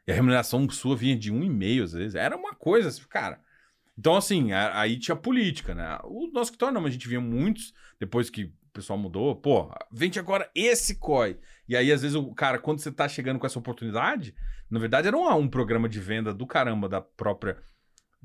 E a remuneração sua vinha de 1,5% às vezes. Era uma coisa, assim, cara. Então, assim, aí tinha política, né? O nosso escritório não, mas a gente via muitos, depois que o pessoal mudou, pô, vende agora esse COI. E aí, às vezes, o cara, quando você tá chegando com essa oportunidade, na verdade era um, um programa de venda do caramba da própria.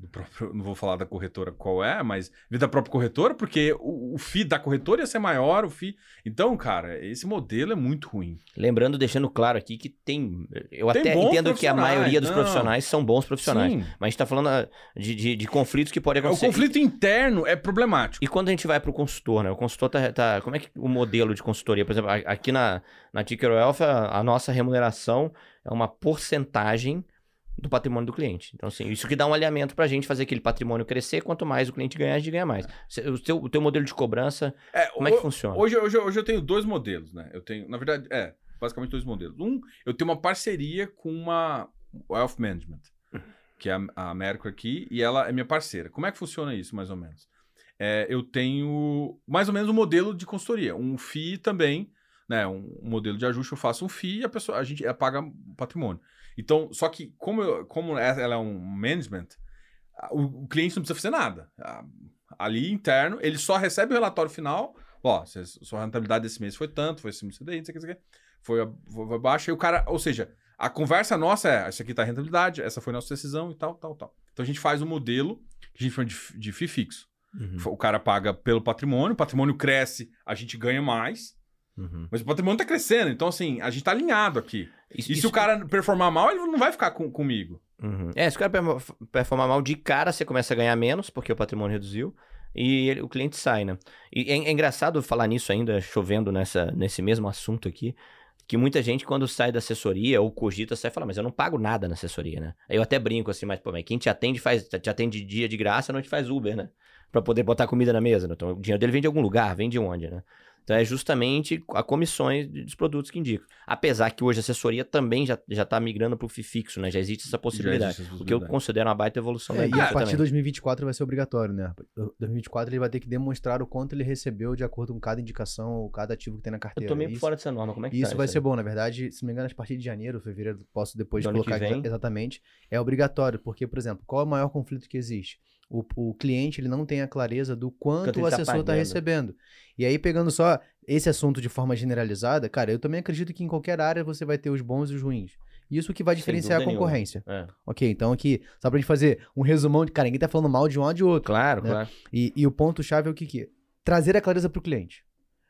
Do próprio, não vou falar da corretora qual é, mas da própria corretora, porque o, o FII da corretora ia ser maior, o FII. Então, cara, esse modelo é muito ruim. Lembrando, deixando claro aqui que tem. Eu Tem até entendo que a maioria dos não. profissionais são bons profissionais. Sim. Mas a gente tá falando ah, de, de, de conflitos que podem O acontecer. conflito interno é problemático. E quando a gente vai para o consultor, né? O consultor tá, tá- Como é que o modelo de consultoria? Por exemplo, aqui na, na Ticker Wealth, a, a nossa remuneração é uma porcentagem do patrimônio do cliente. Então, assim, isso que dá um alinhamento para a gente fazer aquele patrimônio crescer. Quanto mais o cliente ganhar, a gente ganha mais. Cê- O teu, o teu modelo de cobrança, É, como é que funciona? Hoje, hoje, hoje eu tenho dois modelos, né? Eu tenho, na verdade, é, basicamente dois modelos. Um, eu tenho uma parceria com uma Wealth Management, que é a, a Merco aqui, e ela é minha parceira. Como é que funciona isso, mais ou menos? É, eu tenho mais ou menos um modelo de consultoria, um FII também, né? Um, um modelo de ajuste, eu faço um FII e a pessoa, a gente ela paga patrimônio. Então, só que como, eu- como ela é um management, o, o cliente não precisa fazer nada. Ali interno, ele só recebe o relatório final. Ó, sua rentabilidade desse mês foi tanto, foi esse isso daí, não sei o que, não sei o que. Foi, foi, foi baixa. E o cara, ou seja, a conversa nossa é: essa aqui tá a rentabilidade, essa foi nossa decisão e tal, tal, tal. Então a gente faz um modelo que a gente chama de, de FII fixo. Uhum, O cara paga pelo patrimônio, o patrimônio cresce, a gente ganha mais, uhum. mas o patrimônio tá crescendo. Então, assim, a gente tá alinhado aqui. Isso- E se isso- o cara performar mal, ele não vai ficar com- comigo. Uhum. É, se o cara performa- performar mal de cara, você começa a ganhar menos, porque o patrimônio reduziu, e ele- o cliente sai, né? E é, é engraçado falar nisso ainda, chovendo nessa, nesse mesmo assunto aqui, que muita gente, quando sai da assessoria ou cogita, sai e fala, mas eu não pago nada na assessoria, né? Aí eu até brinco assim, mas, pô, mas quem te atende faz, te atende dia de graça, não te faz Uber, né? Pra poder botar comida na mesa, né? Então o dinheiro dele vem de algum lugar, vem de onde, né? Então é justamente a comissões de- dos produtos que indicam. Apesar que hoje a assessoria também já, já tá migrando pro FII fixo, né? Já existe essa possibilidade. existe essa O que eu considero uma baita evolução É, da e a partir de também. 2024 vai ser obrigatório, né? Em 2024 ele vai ter que demonstrar o quanto ele recebeu de acordo com cada indicação ou cada ativo que tem na Eu carteira. tô meio Isso- fora dessa norma, como é que tá isso vai aí? ser bom, na verdade, se não me engano, a partir de janeiro, fevereiro, posso depois que colocar exa- vem? exatamente. É obrigatório, porque, por exemplo, qual é o maior conflito que existe? O, o cliente ele não tem a clareza do quanto Quanto o tá assessor está pagando. recebendo. E aí, pegando só esse assunto de forma generalizada, cara, eu também acredito que em qualquer área você vai ter os bons e os ruins. Isso que vai diferenciar a concorrência. É, Ok, então aqui, só pra gente fazer um resumão de, cara, ninguém tá falando mal de um lado de outro. claro, Né? claro. E, e o ponto-chave é o que, que? Trazer a clareza para o cliente.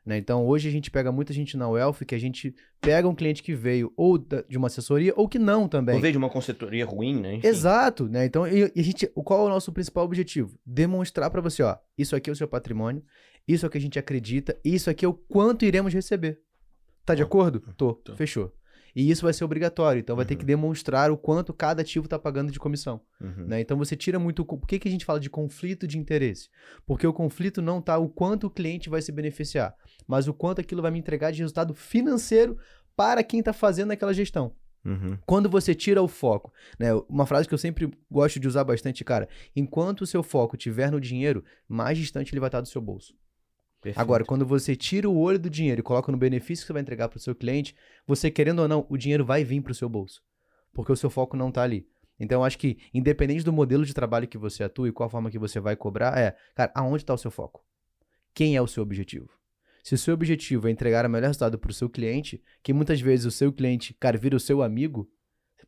Né? Então, hoje a gente pega muita gente na Wealth que a gente pega um cliente que veio ou de uma assessoria ou que não também. Ou veio de uma consultoria ruim, né? Enfim. Exato, né? Então, e, e a gente, qual é o nosso principal objetivo? Demonstrar para você, ó, isso aqui é o seu patrimônio, isso é o que a gente acredita, isso aqui é o quanto iremos receber. Tá de acordo? Tô, tô. fechou. E isso vai ser obrigatório, então vai ter Uhum. que demonstrar o quanto cada ativo tá pagando de comissão. Uhum. né? Então você tira muito. Por que, que a gente fala de conflito de interesse? Porque o conflito não tá o quanto o cliente vai se beneficiar, mas o quanto aquilo vai me entregar de resultado financeiro para quem está fazendo aquela gestão. Uhum. Quando você tira o foco, né? Uma frase que eu sempre gosto de usar bastante, cara. Enquanto o seu foco estiver no dinheiro, mais distante ele vai estar do seu bolso. Perfeito. Agora, quando você tira o olho do dinheiro e coloca no benefício que você vai entregar para o seu cliente, você querendo ou não, o dinheiro vai vir para o seu bolso. Porque o seu foco não está ali. Então, eu acho que, independente do modelo de trabalho que você atua e qual forma que você vai cobrar, é, cara, aonde está o seu foco? Quem é o seu objetivo? Se o seu objetivo é entregar o melhor resultado para o seu cliente, que muitas vezes o seu cliente, cara, vira o seu amigo,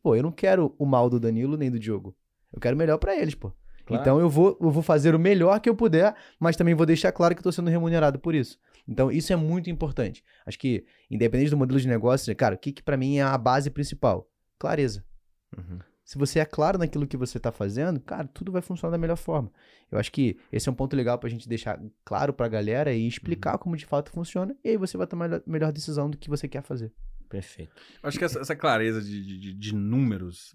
pô, eu não quero o mal do Danilo nem do Diogo. Eu quero o melhor para eles, pô. Claro. Então eu vou, eu vou fazer o melhor que eu puder, mas também vou deixar claro que estou sendo remunerado por isso. Então isso é muito importante. Acho que, independente do modelo de negócio, cara, o que, que para mim é a base principal? Clareza. Uhum. Se você é claro naquilo que você está fazendo, cara, tudo vai funcionar da melhor forma. Eu acho que esse é um ponto legal para a gente deixar claro para a galera e explicar Uhum. como de fato funciona, e aí você vai tomar a melhor decisão do que você quer fazer. Perfeito. Acho que essa, essa clareza de, de- de, de números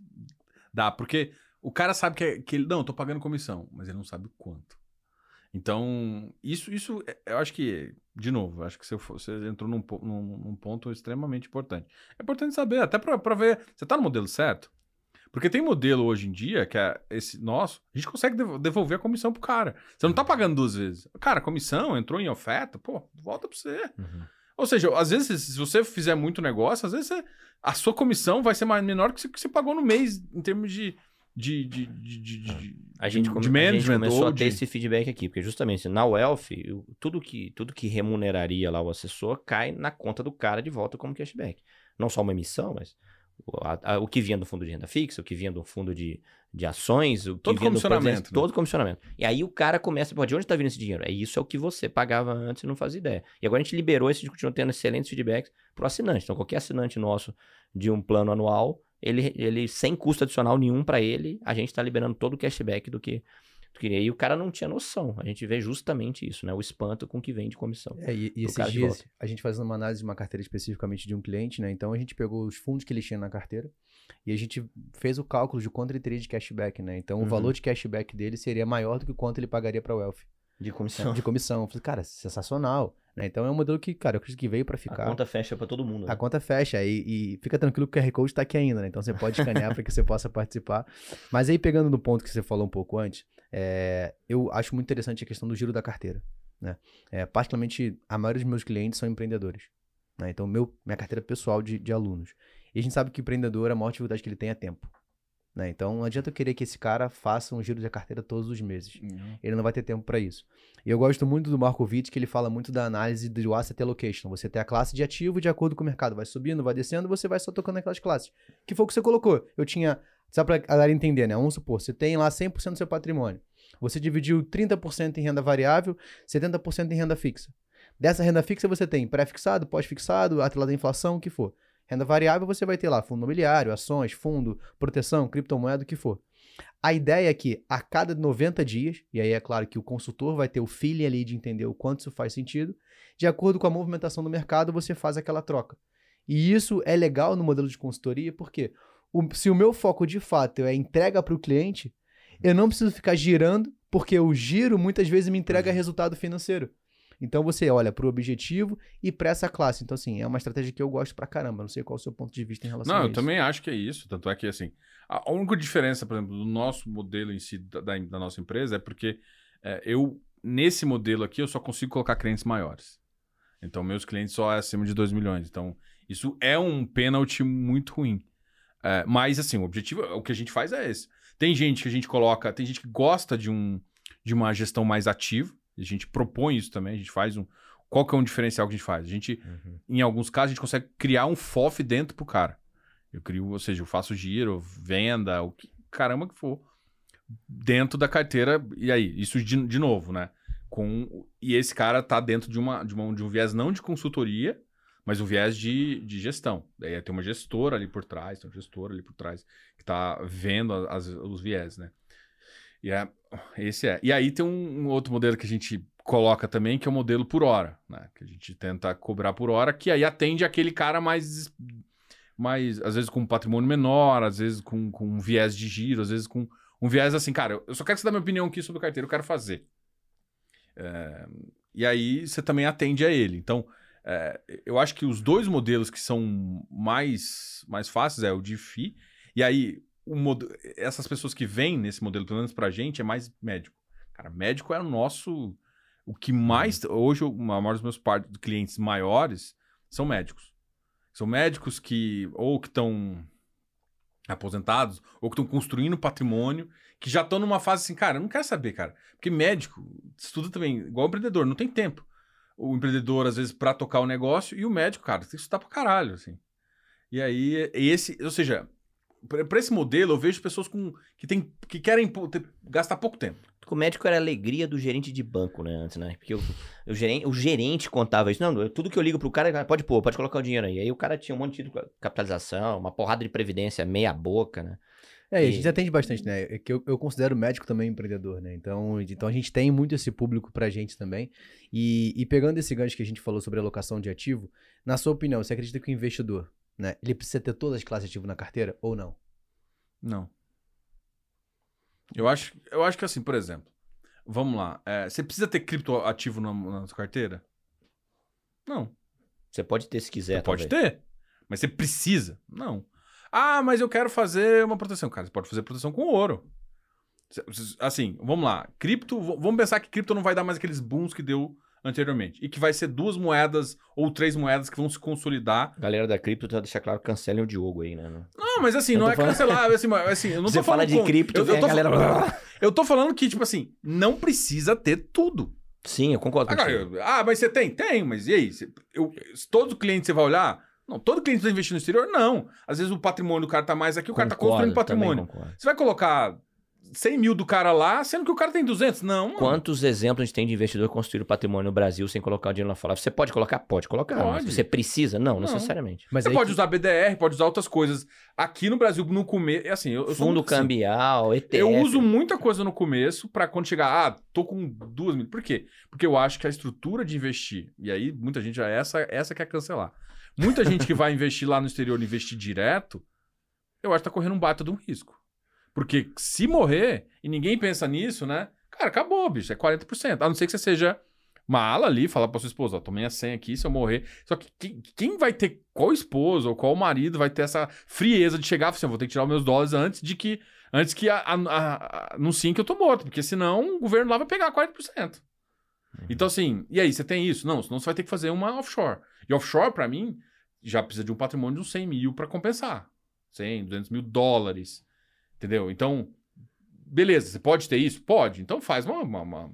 dá, porque o cara sabe que, é- que ele, não, eu tô pagando comissão, mas ele não sabe o quanto. Então, isso, isso é- eu acho que, de novo, acho que você, entrou num, num- num ponto extremamente importante. É importante saber, até pra, pra ver, você tá no modelo certo? Porque tem modelo hoje em dia, que é esse nosso, a gente consegue devo- devolver a comissão pro cara. Você não tá pagando duas vezes. Cara, a comissão entrou em oferta, pô, volta pra você. Uhum. Ou seja, às vezes, se você fizer muito negócio, às vezes você- a sua comissão vai ser mais, menor que o que você pagou no mês em termos de. De, de, de, de, de- A gente, de come- a gente management começou ou a ter de- esse feedback aqui, porque justamente na Wealth, tudo que, tudo que remuneraria lá o assessor cai na conta do cara de volta como cashback. Não só uma emissão, mas o, a- a- o que vinha do fundo de renda fixa, o que vinha do fundo de, de ações, o que Todo vinha do comissionamento, né? todo comissionamento. E aí o cara começa, pô, de onde tá vindo esse dinheiro? É isso é o que você pagava antes e não fazia ideia. E agora a gente liberou isso, a gente continua tendo excelentes feedbacks pro assinante. Então qualquer assinante nosso de um plano anual, ele, ele sem custo adicional nenhum para ele, a gente está liberando todo o cashback do que, do que. E o cara não tinha noção. A gente vê justamente isso, né? O espanto com que vem de comissão. É, e, e esses dias, a gente fazendo uma análise de uma carteira especificamente de um cliente, né? Então a gente pegou os fundos que ele tinha na carteira e a gente fez o cálculo de quanto ele teria de cashback, né? Então o Uhum. valor de cashback dele seria maior do que quanto ele pagaria para o Wealth De comissão. de comissão. Eu falei, cara, sensacional. Né? Então é um modelo que, cara, eu acredito que veio para A ficar. conta fecha para todo mundo. né? A conta fecha e, e fica tranquilo que o QR Code está aqui ainda, né? Então você pode escanear para que você possa participar. Mas aí, pegando no ponto que você falou um pouco antes, é, eu acho muito interessante a questão do giro da carteira. Né? É, particularmente, a maioria dos meus clientes são empreendedores. Né? Então, meu, minha carteira pessoal de, de alunos. E a gente sabe que o empreendedor, a maior dificuldade que ele tem é tempo. Né? Então, não adianta eu querer que esse cara faça um giro de carteira todos os meses Uhum. ele não vai ter tempo para isso. E eu gosto muito do Markovic, que ele fala muito da análise do asset allocation. Você tem a classe de ativo de acordo com o mercado. Vai subindo, vai descendo, você vai só tocando aquelas classes. Que foi o que você colocou. Eu tinha, só pra galera entender, né? Vamos supor, você tem lá 100% do seu patrimônio. Você dividiu 30% em renda variável, 70% em renda fixa. Dessa renda fixa você tem pré-fixado, pós-fixado, atrelado à inflação, o que for. Renda variável você vai ter lá fundo imobiliário, ações, fundo, proteção, criptomoeda, o que for. A ideia é que a cada 90 dias, e aí é claro que o consultor vai ter o feeling ali de entender o quanto isso faz sentido, de acordo com a movimentação do mercado, você faz aquela troca. E isso é legal no modelo de consultoria, porque o- se o meu foco de fato é entrega para o cliente, eu não preciso ficar girando, porque o giro muitas vezes me entrega resultado financeiro. Então você olha para o objetivo e para essa classe. Então, assim, é uma estratégia que eu gosto pra caramba. Não sei qual é o seu ponto de vista em relação Não, a eu isso. também acho que é isso. Tanto é que, assim, a única diferença, por exemplo, do nosso modelo em si, da, da- da nossa empresa, é porque é, eu, nesse modelo aqui, eu só consigo colocar clientes maiores. Então, meus clientes só é acima de 2 milhões. Então, isso é um pênalti muito ruim. É, mas, assim, o objetivo, o que a gente faz é esse. Tem gente que a gente coloca, tem gente que gosta de, um, de uma gestão mais ativa. A gente propõe isso também, a gente faz um. Qual que é um diferencial que a gente faz? A gente Uhum. em alguns casos, a gente consegue criar um FOF dentro pro cara. Eu crio, ou seja, eu faço giro, venda, o que caramba que for, dentro da carteira. E aí, isso de, de novo, né? Com, e esse cara tá dentro de, uma, de, uma, de um viés não de consultoria, mas um viés de, de gestão. Daí tem uma gestora ali por trás, tem um gestor ali por trás que tá vendo as, os viés, né? E é, esse é. E aí tem um, um outro modelo que a gente coloca também, que é o modelo por hora, né? Que a gente tenta cobrar por hora, que aí atende aquele cara mais, mais às vezes com um patrimônio menor, às vezes com, com um viés de giro, às vezes com um viés assim, cara, eu só quero que você dê minha opinião aqui sobre carteira, eu quero fazer. É, e aí você também atende a ele. Então, é, eu acho que os dois modelos que são mais, mais fáceis é o de FI, e aí o mod... essas pessoas que vêm nesse modelo, pelo menos pra gente, é mais médico. Cara, médico é o nosso. O que mais. Hoje, o maior dos meus par- clientes maiores são médicos. São médicos que ou que estão aposentados, ou que estão construindo patrimônio, que já estão numa fase assim, cara, eu não quero saber, cara. Porque médico estuda também, igual empreendedor, não tem tempo. O empreendedor, às vezes, pra tocar o negócio, e o médico, cara, tem que estudar pra caralho, assim. E aí, esse, ou seja, pra pra esse modelo, eu vejo pessoas com, que, tem, que querem ter- gastar pouco tempo. O médico era a alegria do gerente de banco, né, antes, né? Porque o, o, gerente, o gerente contava isso. Não, tudo que eu ligo pro cara, pode pôr, pode colocar o dinheiro aí. Aí o cara tinha um monte de capitalização, uma porrada de previdência meia boca, né? É, e a gente atende bastante, né? É que eu, eu considero médico também empreendedor, né? Então, então a gente tem muito esse público pra gente também. E, e pegando esse gancho que a gente falou sobre alocação de ativo, na sua opinião, você acredita que o investidor, né? Ele precisa ter todas as classes de ativo na carteira ou não? Não. Eu acho, eu acho que assim, por exemplo, vamos lá. é, você precisa ter criptoativo na, na sua carteira? Não. Você pode ter se quiser, Você pode ter. Mas você precisa? Não. Ah, mas eu quero fazer uma proteção. Cara, você pode fazer proteção com ouro. Assim, vamos lá. Cripto, vamos pensar que cripto não vai dar mais aqueles booms que deu anteriormente. E que vai ser duas moedas ou três moedas que vão se consolidar. Galera da cripto, já deixar claro, cancelem o Diogo aí, né? Não, mas assim, Eu não é falando- cancelar. Assim, assim, eu não Você tô fala falando de com- cripto, eu, eu, a tô, galera- eu tô falando que, tipo assim, não precisa ter tudo. Sim, eu concordo com Agora, você. eu- ah, mas você tem? Tem, mas e aí? Você- eu, todo cliente você vai olhar? Não, todo cliente vai investir no exterior? Não. Às vezes o patrimônio do cara tá mais aqui, o cara tá Concordo, construindo patrimônio. concordo. Você vai colocar 100 mil do cara lá, sendo que o cara tem 200? Não, mano. Quantos exemplos a gente tem de investidor construir patrimônio no Brasil sem colocar o dinheiro lá fora? Você pode colocar? Pode colocar. mas Pode. você precisa? Não, Não. necessariamente. Mas Você pode que- usar BDR, pode usar outras coisas. Aqui no Brasil, no começo, é assim, eu, eu sou Fundo muito assim. cambial, ETF. Eu uso muita coisa no começo pra quando chegar, ah, tô com duas mil. Por quê? Porque eu acho que a estrutura de investir, e aí muita gente já essa essa quer cancelar. Muita gente que vai investir lá no exterior e investir direto, eu acho que tá correndo um baita de um risco. Porque se morrer e ninguém pensa nisso, né? Cara, acabou, bicho, é 40%. A não ser que você seja uma ala ali, falar pra sua esposa, ó, tomei a senha aqui, se eu morrer. Só que quem, quem vai ter, qual esposa ou qual marido vai ter essa frieza de chegar e falar assim, eu vou ter que tirar os meus dólares antes de que Antes que a- a- a- anunciem que eu tô morto, porque senão o governo lá vai pegar 40%. Então, assim, e aí, você tem isso? Não, senão você vai ter que fazer uma offshore. E offshore, pra mim, já precisa de um patrimônio de uns 100 mil pra compensar. 100, 200 mil dólares. Entendeu? Então, beleza, você pode ter isso? Pode. Então faz uma. uma- uma-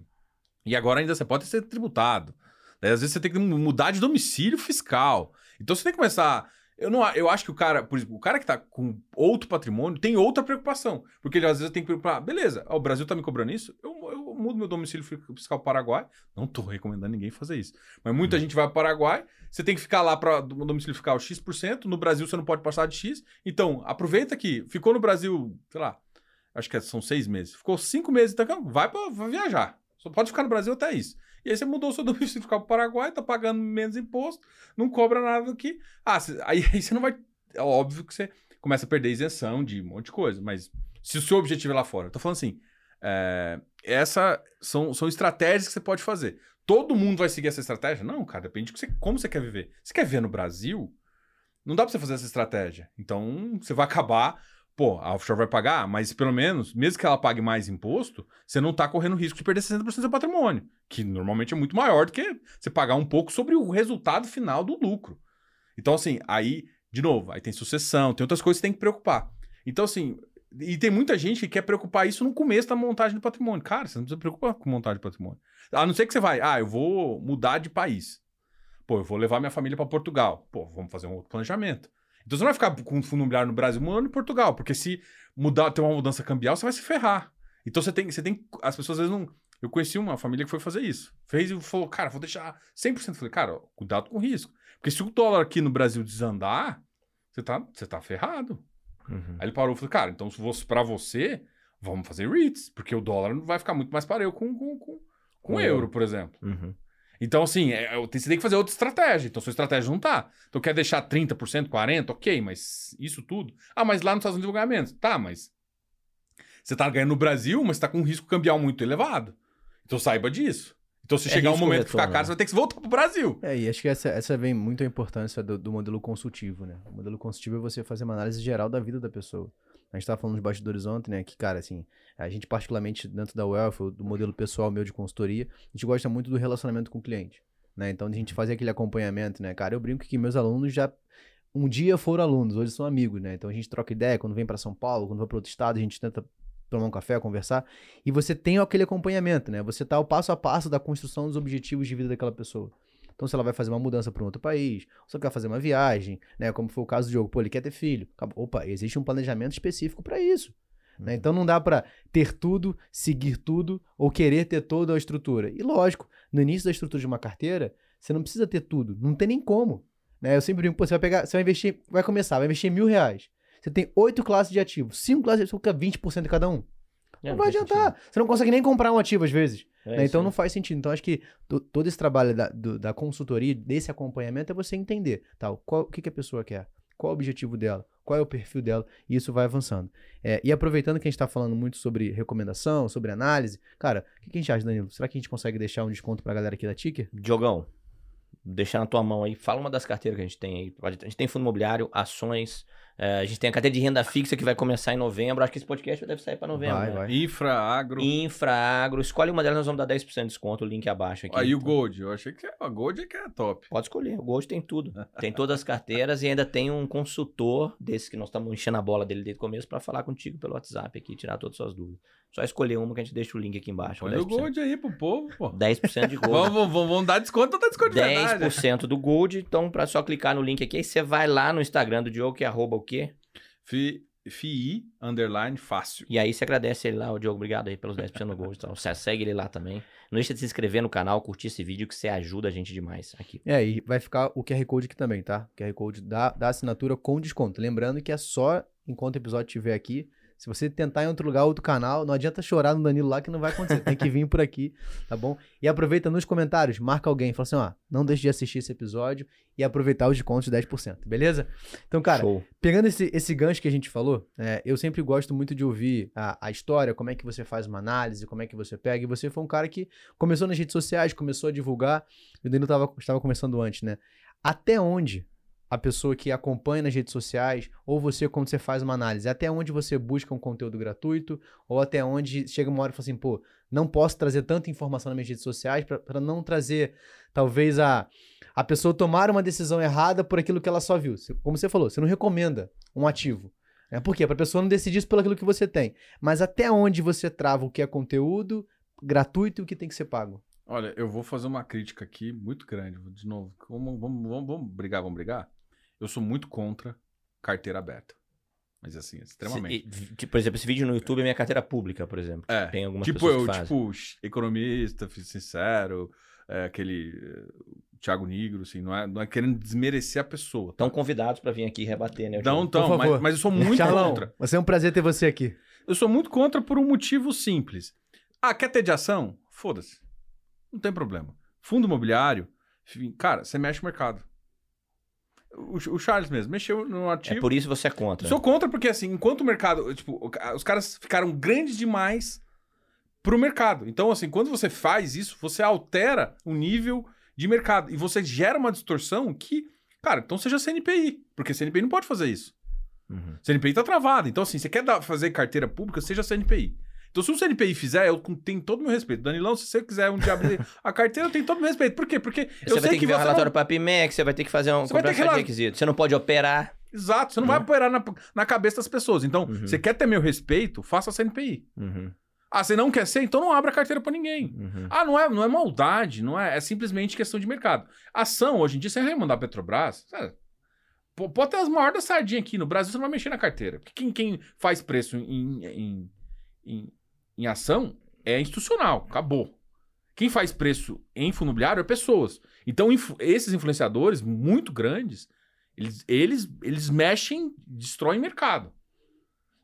E agora ainda você pode ser tributado. Daí, às vezes você tem que mudar de domicílio fiscal. Então você tem que começar. Eu, não, eu acho que o cara, por exemplo, o cara que tá com outro patrimônio tem outra preocupação. Porque ele às vezes tem que preocupar, beleza, ó, o Brasil tá me cobrando isso, eu, eu mudo meu domicílio fi- fiscal para o Paraguai. Não tô recomendando ninguém fazer isso. Mas muita gente vai para o Paraguai, você tem que ficar lá para o domicílio fiscal X%, no Brasil você não pode passar de X. Então, aproveita que ficou no Brasil, sei lá, acho que são seis meses. Ficou cinco meses, tá, vai para viajar. Só pode ficar no Brasil até isso. E aí você mudou o seu domicílio para o Paraguai, tá pagando menos imposto, não cobra nada aqui. Ah, cê- aí, aí você não vai. É óbvio que você começa a perder isenção de um monte de coisa, mas se o seu objetivo é lá fora, eu tô falando assim, é, essa são, são estratégias que você pode fazer. Todo mundo vai seguir essa estratégia? Não, cara, depende de você- como você quer viver. Você quer viver no Brasil? Não dá pra você fazer essa estratégia. Então, você vai acabar. Pô, a offshore vai pagar, mas pelo menos, mesmo que ela pague mais imposto, você não tá correndo risco de perder 60% do seu patrimônio, que normalmente é muito maior do que você pagar um pouco sobre o resultado final do lucro. Então, assim, aí, de novo, aí tem sucessão, tem outras coisas que você tem que preocupar. Então, assim, e tem muita gente que quer preocupar isso no começo da montagem do patrimônio. Cara, você não precisa preocupar com montagem de patrimônio. A não ser que você vai, ah, eu vou mudar de país. Pô, eu vou levar minha família para Portugal. Pô, vamos fazer um outro planejamento. Então você não vai ficar com fundo imobiliário no Brasil morando em Portugal, porque se mudar, ter uma mudança cambial, você vai se ferrar. Então você tem, você tem, as pessoas às vezes não. Eu conheci uma família que foi fazer isso. Fez e falou, cara, vou deixar 100%. Eu falei, cara, cuidado com o risco. Porque se o dólar aqui no Brasil desandar, você tá, você tá ferrado. Uhum. Aí ele parou e falou, cara, então se fosse pra você, vamos fazer REITs, porque o dólar vai ficar muito mais parelho com, com, com, com Com o euro, por exemplo. Uhum. Então, assim, é, é, você tem que fazer outra estratégia. Então, sua estratégia não tá. Então, quer deixar 30%, 40%, ok, mas isso tudo. Ah, mas lá nos Estados Unidos eu vou ganhar menos. Tá, mas você tá ganhando no Brasil, mas tá com um risco cambial muito elevado. Então, saiba disso. Então, se É chegar um momento que ficar caro, né? você vai ter que voltar pro Brasil. É, e acho que essa, essa vem muito a importância do, do modelo consultivo, né? O modelo consultivo é você fazer uma análise geral da vida da pessoa. A gente tava falando dos bastidores ontem, né? Que, cara, assim, a gente particularmente dentro da Wealth, do modelo pessoal meu de consultoria, a gente gosta muito do relacionamento com o cliente, né? Então, a gente fazer aquele acompanhamento, né? Cara, eu brinco que meus alunos já um dia foram alunos, hoje são amigos, né? Então, a gente troca ideia, quando vem para São Paulo, quando vai para outro estado, a gente tenta tomar um café, conversar, e você tem aquele acompanhamento, né? Você tá o passo a passo da construção dos objetivos de vida daquela pessoa. Então, se ela vai fazer uma mudança para um outro país, ou se ela quer fazer uma viagem, né? Como foi o caso do jogo, pô, ele quer ter filho. Opa, existe um planejamento específico para isso. né? Então não dá para ter tudo, seguir tudo ou querer ter toda a estrutura. E lógico, no início da estrutura de uma carteira, você não precisa ter tudo, não tem nem como. Né? Eu sempre brinco, pô, você vai pegar, você vai investir, vai começar, vai investir mil reais. Você tem oito classes de ativos, cinco classes de ativos, fica 20% de cada um. É, não vai adiantar. Você não consegue nem comprar um ativo às vezes. É né? Então não faz sentido. Então acho que to- todo esse trabalho da, do- da consultoria, desse acompanhamento, é você entender tal, qual, o que, que a pessoa quer, qual o objetivo dela, qual é o perfil dela, e isso vai avançando. É, e aproveitando que a gente está falando muito sobre recomendação, sobre análise, cara, o que, que a gente acha, Danilo? Será que a gente consegue deixar um desconto pra galera aqui da Ticker? Diogão, deixar na tua mão aí. Fala uma das carteiras que a gente tem aí. A gente tem fundo imobiliário, ações. Eh, a gente tem a carteira de renda fixa que vai começar em novembro. Acho que esse podcast deve sair para novembro. Vai, né? vai. Infra, agro. Infra, agro. Escolhe uma delas, nós vamos dar 10% de desconto. O link abaixo aqui. Aí o Então, Gold. Eu achei que a Gold é que é top. Pode escolher. O Gold tem tudo. Tem todas as carteiras e ainda tem um consultor desse que nós estamos enchendo a bola dele desde o começo para falar contigo pelo WhatsApp aqui, tirar todas as suas dúvidas. Só escolher uma que a gente deixa o link aqui embaixo. Olha o 10%. Gold aí pro povo, pô. 10% de Gold. vamos, vamos, vamos dar desconto, então dá desconto de verdade. 10% do Gold. Então, para só clicar no link aqui, aí você vai lá no Instagram do Diogo, que é arroba o quê? Fi, FI, underline, fácil. E aí você agradece ele lá, o Diogo, obrigado aí pelos 10% do Gold. Então, você segue ele lá também. Não deixa de se inscrever no canal, curtir esse vídeo, que você ajuda a gente demais aqui. É, e vai ficar o QR Code aqui também, tá? QR Code da, da assinatura com desconto. Lembrando que é só enquanto o episódio estiver aqui. Se você tentar em outro lugar, outro canal, não adianta chorar no Danilo lá que não vai acontecer. Tem que vir por aqui, tá bom? E aproveita nos comentários, marca alguém, fala assim, ó, não deixe de assistir esse episódio e aproveitar os descontos de 10%, beleza? Então, cara, Show. Pegando esse, esse gancho que a gente falou, é, eu sempre gosto muito de ouvir a, a história, como é que você faz uma análise, como é que você pega. E você foi um cara que começou nas redes sociais, começou a divulgar. E o Danilo tava, estava conversando antes, né? Até onde a pessoa que acompanha nas redes sociais, ou você quando você faz uma análise, até onde você busca um conteúdo gratuito, ou até onde chega uma hora e fala assim, pô, não posso trazer tanta informação nas minhas redes sociais para não trazer, talvez, a, a pessoa tomar uma decisão errada por aquilo que ela só viu. Como você falou, você não recomenda um ativo. É por quê? Para a pessoa não decidir isso pelo aquilo que você tem. Mas até onde você trava o que é conteúdo gratuito e o que tem que ser pago? Olha, eu vou fazer uma crítica aqui muito grande. De novo, vamos, vamos, vamos, vamos brigar, vamos brigar? Eu sou muito contra carteira aberta. Mas assim, extremamente. Se- e, tipo, por exemplo, esse vídeo no YouTube é minha carteira pública, por exemplo. É, Tem algumas tipo pessoas eu, que fazem. tipo, economista, sincero, é, aquele é, Thiago Negro, assim, não é, não é querendo desmerecer a pessoa. Estão convidados para vir aqui rebater, né? o Não, então, mas, mas eu sou muito Charlão, contra. vai ser um prazer ter você aqui. Eu sou muito contra por um motivo simples. Ah, quer ter de ação? Foda-se. Não tem problema. Fundo imobiliário, enfim, cara, você mexe no mercado. O, Charles mesmo mexeu no É ativo. por isso você é contra. Sou contra porque, assim, enquanto o mercado. Tipo, os caras ficaram grandes demais pro mercado. Então, assim, quando você faz isso, você altera o nível de mercado. E você gera uma distorção que. Cara, então seja CNPI. Porque CNPI não pode fazer isso. Uhum. CNPI tá travado. Então, assim, você quer dar- fazer carteira pública, seja CNPI. Então, se o CNPI fizer, eu tenho todo o meu respeito. Danilão, se você quiser um dia abrir a carteira, eu tenho todo o meu respeito. Por quê? Porque Você eu vai sei ter que, que ver o você relatório não... para a PIMEC, você vai ter que fazer um Você vai ter que requisito. Você não pode operar. Exato, você não vai operar na, na cabeça das pessoas. Então, Uhum. você quer ter meu respeito, faça CNPI. Uhum, Ah, você não quer ser? Então não abra carteira pra ninguém. uhum. Ah, não é, não é maldade, não é, é simplesmente questão de mercado. Ação, hoje em dia, você vai mandar a Petrobras, sabe? Pode ter as maiores da sardinha aqui. No Brasil, você não vai mexer na carteira. Porque quem, quem faz preço em, em, em, em ação é institucional. Acabou. Quem faz preço em fundo imobiliário é pessoas. Então, esses influenciadores muito grandes, eles, eles, eles mexem, destroem mercado.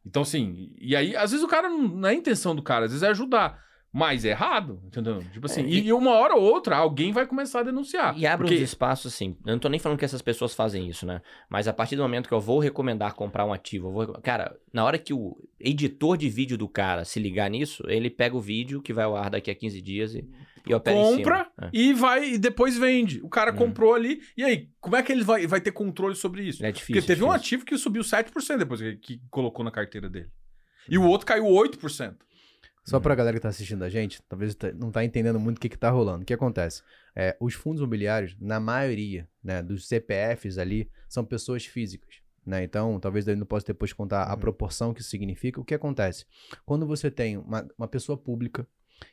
Então, assim, e aí, às vezes o cara não, não é a intenção do cara, às vezes é ajudar. Mas é errado, entendeu? Tipo assim, É, e, e uma hora ou outra alguém vai começar a denunciar. E abre porque... uns espaços, assim. Eu não tô nem falando que essas pessoas fazem isso, né? Mas a partir do momento que eu vou recomendar comprar um ativo, eu vou... cara, na hora que o editor de vídeo do cara se ligar nisso, ele pega o vídeo que vai ao ar daqui a 15 dias e E opera compra. É. e vai e depois vende. O cara Hum. comprou ali. E aí, como é que ele vai, vai ter controle sobre isso? É difícil. Porque teve um difícil. ativo que subiu 7% depois que, que colocou na carteira dele. E o outro caiu 8%. Só pra galera que tá assistindo a gente, talvez tá- não tá entendendo muito o que que tá rolando. O que acontece? É, os fundos imobiliários, na maioria, né, dos CPFs ali, são pessoas físicas. Né? Então, talvez eu não possa depois contar a Uhum. proporção que isso significa. O que acontece? Quando você tem uma, uma pessoa pública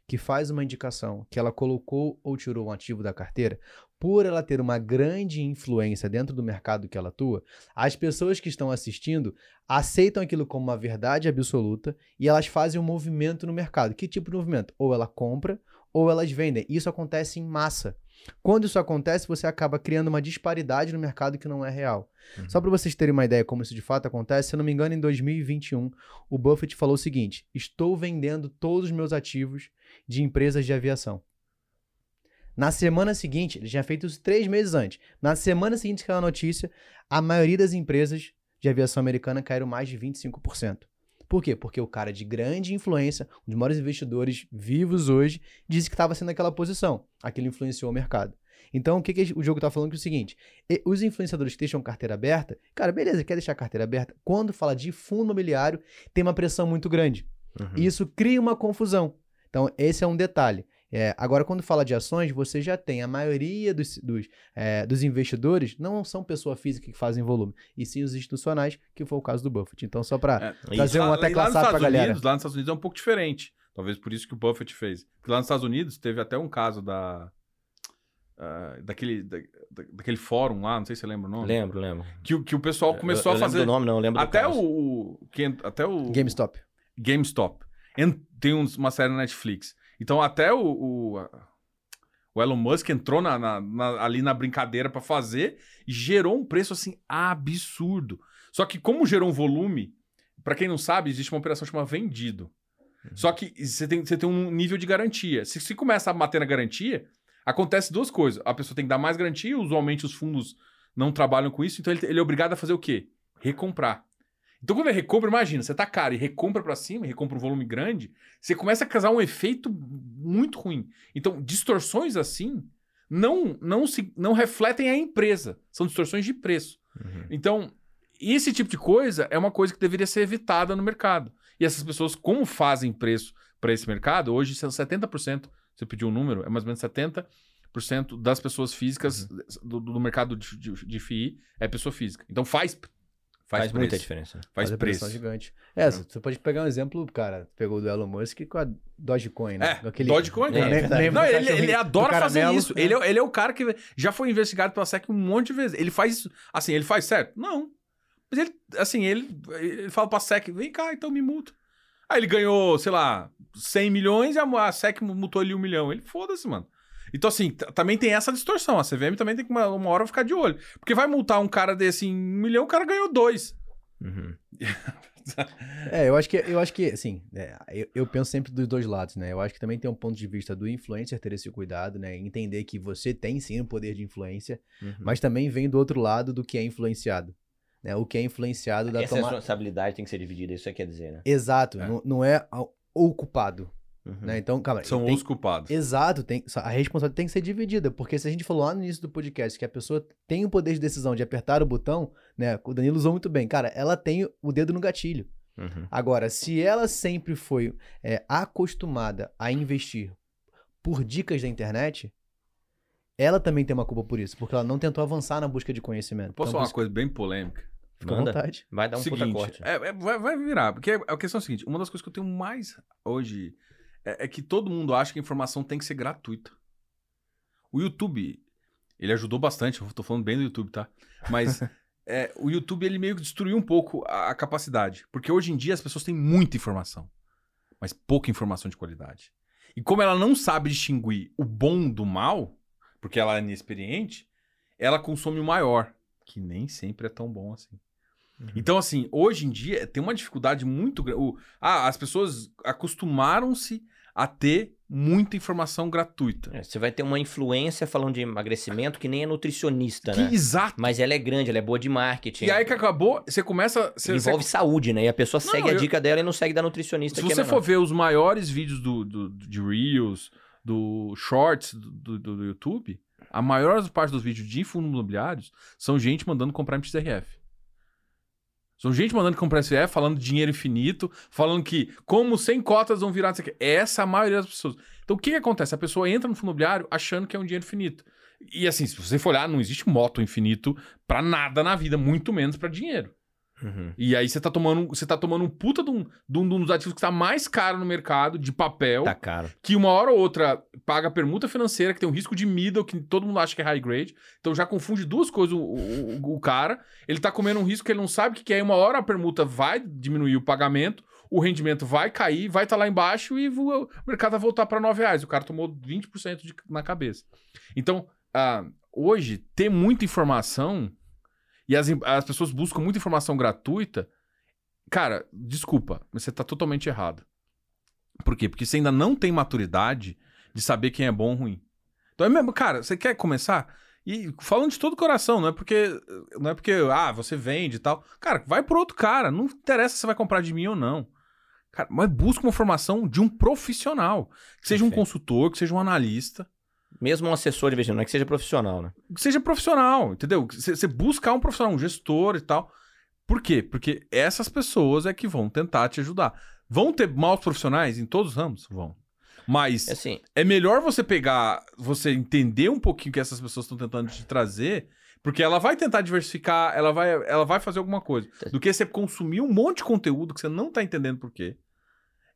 que faz uma indicação que ela colocou ou tirou um ativo da carteira, por ela ter uma grande influência dentro do mercado que ela atua, as pessoas que estão assistindo aceitam aquilo como uma verdade absoluta e elas fazem um movimento no mercado. Que tipo de movimento? Ou ela compra ou elas vendem. Isso acontece em massa. Quando isso acontece, você acaba criando uma disparidade no mercado que não é real. Uhum. Só para vocês terem uma ideia como isso de fato acontece, se eu não me engano, em 2021, o Buffett falou o seguinte: estou vendendo todos os meus ativos de empresas de aviação. Na semana seguinte, ele tinha feito isso três meses antes. Na semana seguinte que a notícia, a maioria das empresas de aviação americana caíram mais de 25%. Por quê? Porque o cara de grande influência, um dos maiores investidores vivos hoje, disse que estava sendo naquela posição. Aquilo influenciou o mercado. Então, o que, que o jogo está falando que é o seguinte: os influenciadores que deixam carteira aberta, cara, beleza, quer deixar a carteira aberta? Quando fala de fundo imobiliário, tem uma pressão muito grande. Uhum. E isso cria uma confusão. Então, esse é um detalhe. É, agora, quando fala de ações, você já tem a maioria dos, dos, é, dos investidores não são pessoa física que fazem volume, e sim os institucionais, que foi o caso do Buffett. Então, só para É, trazer um nos classado pra Estados galera. Unidos, lá nos Estados Unidos é um pouco diferente. Talvez por isso que o Buffett fez. Porque lá nos Estados Unidos teve até um caso da. ah, daquele, da- da- daquele fórum lá, não sei se você lembra o nome. Lembro, lembro. Que, o- que o pessoal começou eu, eu a fazer. Lembro do nome, não, eu lembro do até caso. o. que, até o. GameStop. GameStop. En- Tem uma série na Netflix. Então até o, o, o Elon Musk entrou na- na- na- ali na brincadeira pra fazer e gerou um preço assim absurdo. Só que como gerou um volume, pra quem não sabe, existe uma operação chamada vendido. Só que você tem, você tem um nível de garantia. Se você começa a bater na garantia, acontece duas coisas. A pessoa tem que dar mais garantia, usualmente os fundos não trabalham com isso, então ele, ele é obrigado a fazer o quê? Recomprar. Então, quando ele recompra, imagina, você tá caro e recompra pra cima, recompra um volume grande, você começa a causar um efeito muito ruim. Então, distorções assim não não se não refletem a empresa, são distorções de preço. Uhum. Então, esse tipo de coisa é uma coisa que deveria ser evitada no mercado. E essas pessoas, como fazem preço para esse mercado, hoje são 70%, você pediu um número, é mais ou menos 70% das pessoas físicas do, do mercado de, de, de FI é pessoa física. Então faz faz, Faz, muita diferença. Faz a preço. pressão gigante. É, você pode pegar um exemplo, cara, pegou do Elon Musk com a Dogecoin, né? É, aquele- Dogecoin, Lembra- é. Não, ele, ele do adora fazer isso. Ele, é, ele é o cara que já foi investigado pela SEC um monte de vezes. Ele faz isso. Assim, ele faz certo? Não. Mas ele, assim, ele, ele fala pra SEC, vem cá, então me multa. Aí ele ganhou, sei lá, 100 milhões e a, a SEC multou ele um milhão. Ele, foda-se, mano. Então, assim, também tem essa distorção. A CVM também tem que uma, uma hora ficar de olho. Porque vai multar um cara desse em um milhão, o cara ganhou dois. Uhum. É, eu acho que, eu acho que assim, é, eu, eu penso sempre dos dois lados, né? Eu acho que também tem um ponto de vista do influencer ter esse cuidado, né? Entender que você tem sim um poder de influência, Uhum. mas também vem do outro lado do que é influenciado. Né? O que é influenciado da Essa tomada. responsabilidade tem que ser dividida, isso quer dizer, né? Exato, É. Não, não é o culpado. Uhum. Né? Então, calma. São tem- os culpados. Exato, tem, a responsabilidade tem que ser dividida, porque se a gente falou lá no início do podcast que a pessoa tem o poder de decisão de apertar o botão, né? O Danilo usou muito bem, cara, ela tem o dedo no gatilho. Uhum. Agora, se ela sempre foi é, acostumada a investir por dicas da internet, ela também tem uma culpa por isso, porque ela não tentou avançar na busca de conhecimento. Posso Então, falar uma coisa bem polêmica? Fica à Manda. vontade. Vai dar um puta seguinte, corte. é- é- vai, vai virar, porque a questão é a seguinte: uma das coisas que eu tenho mais hoje é, é que todo mundo acha que a informação tem que ser gratuita. O YouTube, ele ajudou bastante, eu tô falando bem do YouTube, tá? Mas é, o YouTube, ele meio que destruiu um pouco a, a capacidade. Porque hoje em dia as pessoas têm muita informação, mas pouca informação de qualidade. E como ela não sabe distinguir o bom do mal, porque ela é inexperiente, ela consome o maior, que nem sempre é tão bom assim. Então, assim, hoje em dia tem uma dificuldade muito grande. Ah, as pessoas acostumaram-se a ter muita informação gratuita. É, você vai ter uma influência falando de emagrecimento que nem é nutricionista, Que né? exato. Mas ela é grande, ela é boa de marketing. E aí que acabou, você começa. Você, envolve saúde, né? E a pessoa Não, segue a eu- dica dela e não segue da nutricionista se que você é for ver os maiores vídeos do, do- de Reels, do Shorts do, do, do YouTube, a maior parte dos vídeos de fundos imobiliários são gente mandando comprar MXRF. São gente mandando comprar MXRF, falando dinheiro infinito, falando que como 100 cotas vão virar... isso aqui. Essa é a maioria das pessoas. Então, o que, que acontece? A pessoa entra no fundo imobiliário achando que é um dinheiro infinito. E assim, se você for olhar, não existe moto infinito pra nada na vida, muito menos pra dinheiro. Uhum. E aí você tá tomando, você tá tomando um puta de um, de um de um dos ativos que tá mais caro no mercado, de papel, Tá caro. que uma hora ou outra paga permuta financeira, que tem um risco de middle, que todo mundo acha que é high grade. Então já confunde duas coisas o, o, o cara. Ele tá comendo um risco que ele não sabe o que que é. E uma hora a permuta vai diminuir o pagamento, o rendimento vai cair, vai estar lá embaixo e o mercado vai voltar para 9 reais. O cara tomou 20% de, na cabeça. Então, ah, hoje, ter muita informação e as, as pessoas buscam muita informação gratuita, cara, desculpa, mas você tá totalmente errado. Por quê? Porque você ainda não tem maturidade de saber quem é bom ou ruim. Então é mesmo, cara, você quer começar? E falando de todo o coração, não é porque não é porque ah, você vende e tal. Cara, vai por outro cara, não interessa se você vai comprar de mim ou não. Cara, mas busca uma formação de um profissional, que seja um Perfeito. consultor, que seja um analista, Mesmo um assessor de investimento, não é que seja profissional, né? que seja profissional, entendeu? Você buscar um profissional, um gestor e tal. Por quê? Porque essas pessoas é que vão tentar te ajudar. Vão ter maus profissionais em todos os ramos? Vão. Mas É Assim, é melhor você pegar, você entender um pouquinho o que essas pessoas estão tentando te trazer, porque ela vai tentar diversificar, ela vai, ela vai fazer alguma coisa. Do que você consumir um monte de conteúdo que você não tá entendendo por quê.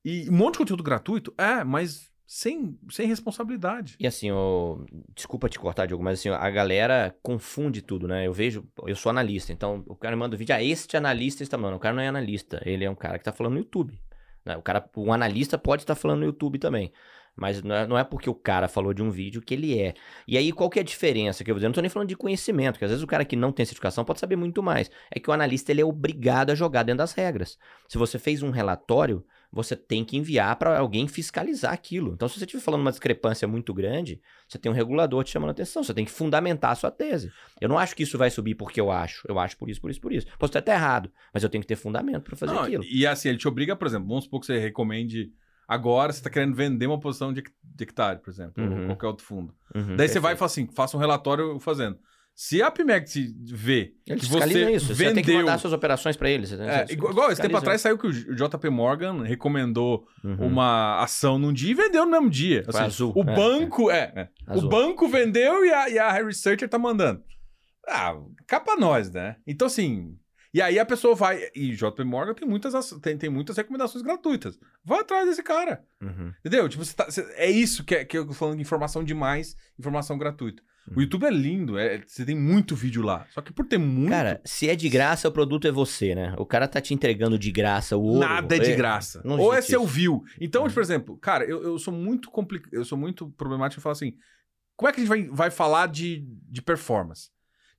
E um monte de conteúdo gratuito, é, mas sem, sem responsabilidade. E assim, o... desculpa te cortar, Diogo, mas assim, a galera confunde tudo, né? Eu vejo, eu sou analista, então o cara manda um vídeo, ah, este analista está mandando. O cara não é analista, ele é um cara que está falando no YouTube. né? O cara, um analista pode estar falando no YouTube também. Mas não é, não é porque o cara falou de um vídeo que ele é. E aí, qual que é a diferença? Que eu vou dizer, eu não tô nem falando de conhecimento, que às vezes o cara que não tem certificação pode saber muito mais. É que o analista ele é obrigado a jogar dentro das regras. Se você fez um relatório, você tem que enviar para alguém fiscalizar aquilo. Então, se você estiver falando uma discrepância muito grande, você tem um regulador te chamando a atenção, você tem que fundamentar a sua tese. Eu não acho que isso vai subir porque eu acho. Eu acho por isso, por isso, por isso. Posso até estar errado, mas eu tenho que ter fundamento para fazer Não, aquilo. E assim, ele te obriga, por exemplo, vamos supor que você recomende. Agora você está querendo vender uma posição de, hec- de hectare, por exemplo, ou Uhum. qualquer outro fundo. Uhum, Daí você vai e perfeito. fala assim: faça um relatório fazendo. Se a Pimex vê Ele que você isso. Você tem que vendeu. mandar suas operações para eles. É, igual, esse tempo atrás saiu que o o JP Morgan recomendou Uhum. uma ação num dia e vendeu no mesmo dia. Assim, azul, O é, banco, é. é. O Azul. banco vendeu e a, e a Researcher tá mandando. Ah, cá pra nós, né? Então, assim. E aí a pessoa vai. E JP Morgan tem muitas, tem, tem muitas recomendações gratuitas. Vai atrás desse cara. Uhum. Entendeu? Tipo, você tá- você- é isso que, é, que eu tô falando de informação demais, informação gratuita. O YouTube é lindo, é, você tem muito vídeo lá. Só que por ter muito. Cara, se é de graça, o produto é você, né? O cara tá te entregando de graça o ouro. Nada é de graça. não Ou é seu isso. view. Então, Uhum. por exemplo, cara, eu, eu sou muito complicado. Eu sou muito problemático em falar assim: como é que a gente vai, vai falar de, de performance?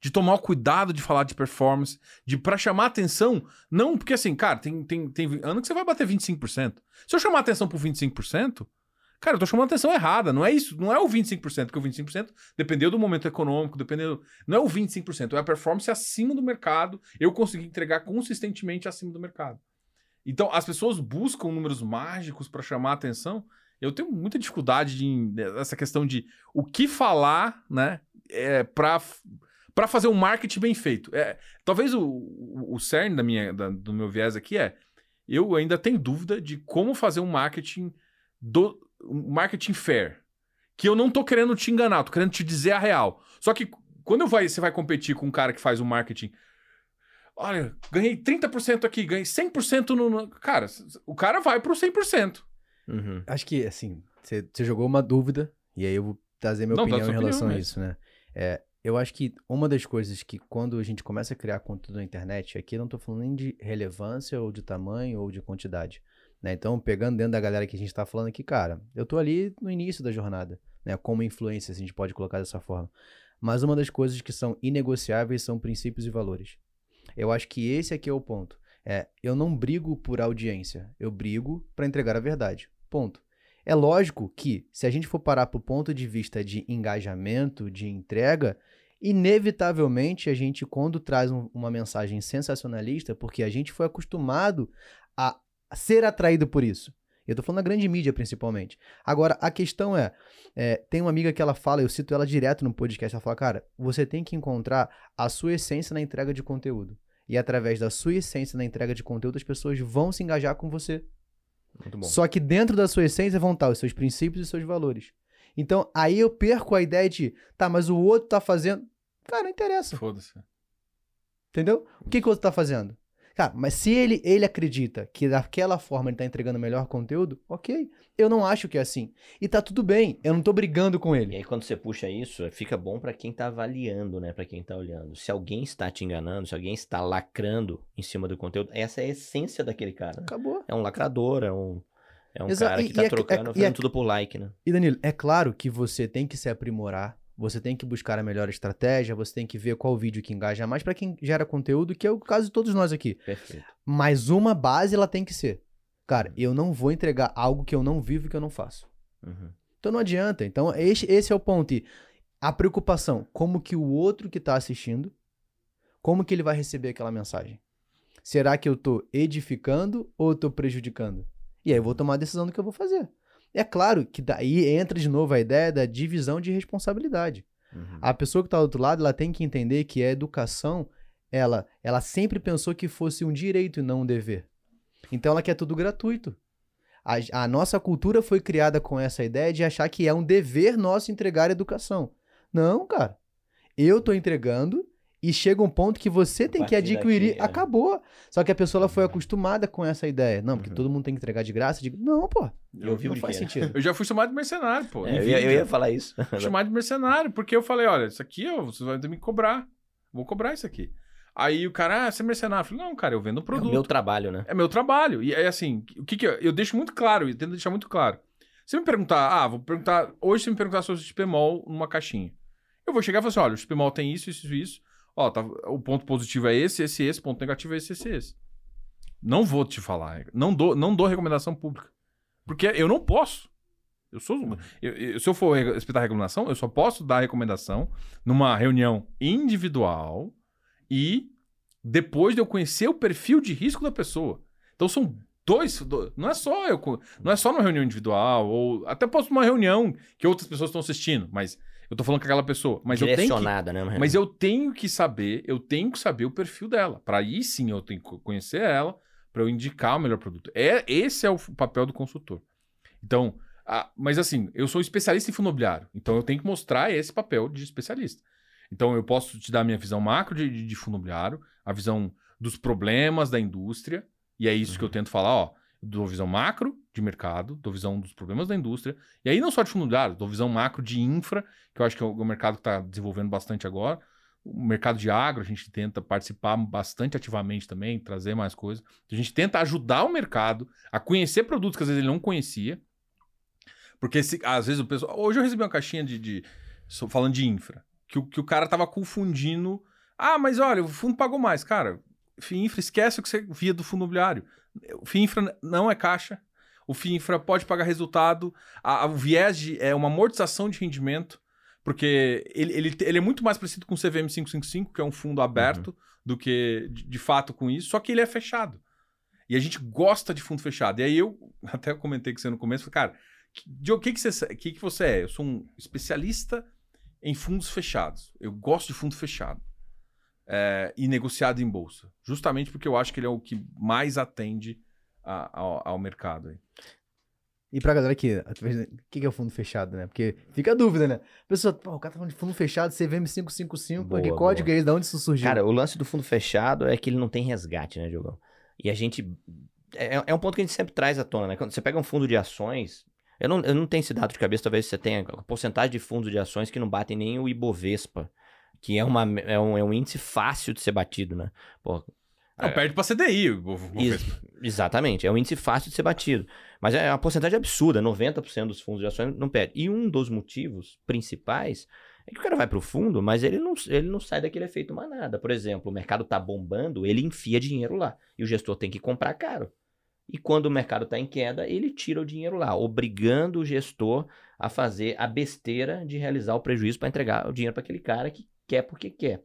De tomar o cuidado de falar de performance, de para chamar atenção, não, porque assim, cara, tem, tem, tem ano que você vai bater 25%. Se eu chamar atenção por 25%, cara, eu tô chamando atenção errada, não é isso, não é o 25%, porque o 25% dependeu do momento econômico, dependeu, não é o 25%, é a performance acima do mercado, eu consegui entregar consistentemente acima do mercado. Então, as pessoas buscam números mágicos para chamar a atenção. Eu tenho muita dificuldade de, nessa questão de o que falar, né, é, para para fazer um marketing bem feito. É, talvez o, o, o cerne da minha, da- do meu viés aqui é eu ainda tenho dúvida de como fazer um marketing do marketing fair. Que eu não tô querendo te enganar, tô querendo te dizer a real. Só que quando eu vai, você vai competir com um cara que faz um marketing Olha, ganhei 30% aqui, ganhei 100% no, no. Cara, o cara vai pro 100%. Uhum. Acho que, assim, você jogou uma dúvida, e aí eu vou trazer minha Não, opinião em relação opinião, a isso, né? É, eu acho que uma das coisas que quando a gente começa a criar conteúdo na internet, aqui eu não tô falando nem de relevância ou de tamanho ou de quantidade, né? Então, pegando dentro da galera que a gente tá falando aqui, cara, eu tô ali no início da jornada, né? Como influência, se a gente pode colocar dessa forma. Mas uma das coisas que são inegociáveis são princípios e valores. Eu acho que esse aqui é o ponto. É, eu não brigo por audiência, eu brigo para entregar a verdade. Ponto. É lógico que, se a gente for parar pro ponto de vista de engajamento, de entrega, inevitavelmente a gente, quando traz um- uma mensagem sensacionalista, porque a gente foi acostumado a ser atraído por isso. Eu tô falando da grande mídia, principalmente. Agora, a questão é, é, tem uma amiga que ela fala, eu cito ela direto no podcast, ela fala, cara, você tem que encontrar a sua essência na entrega de conteúdo. E através da sua essência na entrega de conteúdo, as pessoas vão se engajar com você. Muito bom. Só que dentro da sua essência vão estar os seus princípios e os seus valores. Então, aí eu perco a ideia de, tá, mas o outro tá fazendo. Cara, não interessa. Foda-se. Entendeu? O que, que o outro tá fazendo? Cara, mas se ele, ele acredita que daquela forma ele tá entregando melhor conteúdo, ok. Eu não acho que é assim. E tá tudo bem, eu não tô brigando com E ele. aí quando você puxa isso, fica bom pra quem tá avaliando, né? Pra quem tá olhando. Se alguém está te enganando, se alguém está lacrando em cima do conteúdo, essa é a essência daquele cara. né? Acabou. É um lacrador, é um, é um Exa- cara e- que tá e é- trocando, é- e fazendo é- tudo por like, né? E Danilo, é claro que você tem que se aprimorar, você tem que buscar a melhor estratégia, você tem que ver qual vídeo que engaja mais pra quem gera conteúdo, que é o caso de todos nós aqui. Perfeito. Mas uma base ela tem que ser. Cara, eu não vou entregar algo que eu não vivo e que eu não faço. Uhum. Então não adianta. Então esse, esse é o ponto. E a preocupação, como que o outro que tá assistindo, como que ele vai receber aquela mensagem? Será que eu tô edificando ou tô prejudicando? E aí eu vou tomar a decisão do que eu vou fazer. É claro que daí entra de novo a ideia da divisão de responsabilidade. Uhum. A pessoa que está do outro lado, ela tem que entender que a educação, ela, ela sempre pensou que fosse um direito e não um dever. Então ela quer tudo gratuito. A, a nossa cultura foi criada com essa ideia de achar que é um dever nosso entregar educação. Não, cara. Eu tô entregando e chega um ponto que você tem que adquirir. daqui, é. Acabou. Só que a pessoa ela foi acostumada com essa ideia. Não, porque Uhum. todo mundo tem que entregar de graça. Digo, não, pô. Eu vi Não faz sentido. Eu já fui chamado de mercenário, pô. É, eu, ia, eu ia falar isso. Fui chamado de mercenário, porque eu falei, olha, isso aqui, ó, você vai ter que me cobrar. Vou cobrar isso aqui. Aí o cara, ah, você é mercenário. Eu falei, não, cara, eu vendo É o produto. meu trabalho, né? É meu trabalho. E é assim, o que que eu, eu deixo muito claro, eu tento deixar muito claro. Se me perguntar, ah, vou perguntar, hoje se me perguntar sobre o XPMOL numa caixinha. Eu vou chegar e falar assim, olha, o XPMOL tem isso, isso, isso. Ó, tá, o ponto positivo é esse, esse, esse, ponto negativo é esse, esse, esse. Não vou te falar, não dou, não dou recomendação pública. Porque eu não posso. Eu sou, eu- eu- se eu for re- respeitar a recomendação, eu só posso dar recomendação numa reunião individual e depois de eu conhecer o perfil de risco da pessoa. Então são dois, do- não é só eu, não é só numa reunião individual ou até posso numa reunião que outras pessoas estão assistindo, mas eu tô falando com aquela pessoa, mas eu tenho que, né? mas eu tenho que saber, eu tenho que saber o perfil dela. Para aí sim eu tenho que conhecer ela, para eu indicar o melhor produto. É, esse é o papel do consultor. Então, ah, mas assim, eu sou especialista em fundo imobiliário, então eu tenho que mostrar esse papel de especialista. Então eu posso te dar a minha visão macro de, de, de fundo imobiliário, a visão dos problemas da indústria, e é isso que eu tento falar, ó. Dou visão macro de mercado, dou visão dos problemas da indústria, e aí não só de fundo imobiliário, dou visão macro de infra, que eu acho que é o, mercado que está desenvolvendo bastante agora. O mercado de agro, a gente tenta participar bastante ativamente também, trazer mais coisas. A gente tenta ajudar o mercado a conhecer produtos que às vezes ele não conhecia. Porque se- às vezes o pessoal. Hoje eu recebi uma caixinha de. de- falando de infra. Que, o- que o cara tava confundindo. Ah, mas olha, o fundo pagou mais. Cara, FII Infra, esquece o que você via do fundo imobiliário. O FII Infra não é caixa. O FII Infra pode pagar resultado. A, a- o viés de- é uma amortização de rendimento. Porque ele, ele, ele é muito mais parecido com o CVM 555, que é um fundo aberto, do que de, de fato com isso. Só que ele é fechado. E a gente gosta de fundo fechado. E aí eu até comentei com você no começo, falei, cara, que- Diogo, o que, que, você, que, que você é? Eu sou um especialista em fundos fechados. Eu gosto de fundo fechado. É, e negociado em bolsa. Justamente porque eu acho que ele é o que mais atende a- ao, ao mercado. aí. E pra galera que. O que que é o fundo fechado, né? Porque fica a dúvida, né? A pessoa, pô, o cara tá falando de fundo fechado, CVM 555, pô, que Boa, código boa. é esse? Da onde isso surgiu? Cara, o lance do fundo fechado é que ele não tem resgate, né, Diogão? E a gente. É, é um ponto que a gente sempre traz à tona, né? Quando você pega um fundo de ações. Eu não, eu não tenho esse dado de cabeça, talvez você tenha a porcentagem de fundos de ações que não batem nem o Ibovespa, que é, uma, é, um, é um índice fácil de ser batido, né? Pô, Não, É. perde pra CDI. o- o- o- Ex- exatamente, é um índice fácil de ser batido. Mas é uma porcentagem absurda, 90% dos fundos de ações não perde. E um dos motivos principais é que o cara vai pro fundo, mas ele não, ele não sai daquele efeito manada. Por exemplo, o mercado tá bombando, ele enfia dinheiro lá. E o gestor tem que comprar caro. E quando o mercado tá em queda, ele tira o dinheiro lá, obrigando o gestor a fazer a besteira de realizar o prejuízo para entregar o dinheiro para aquele cara que quer porque quer.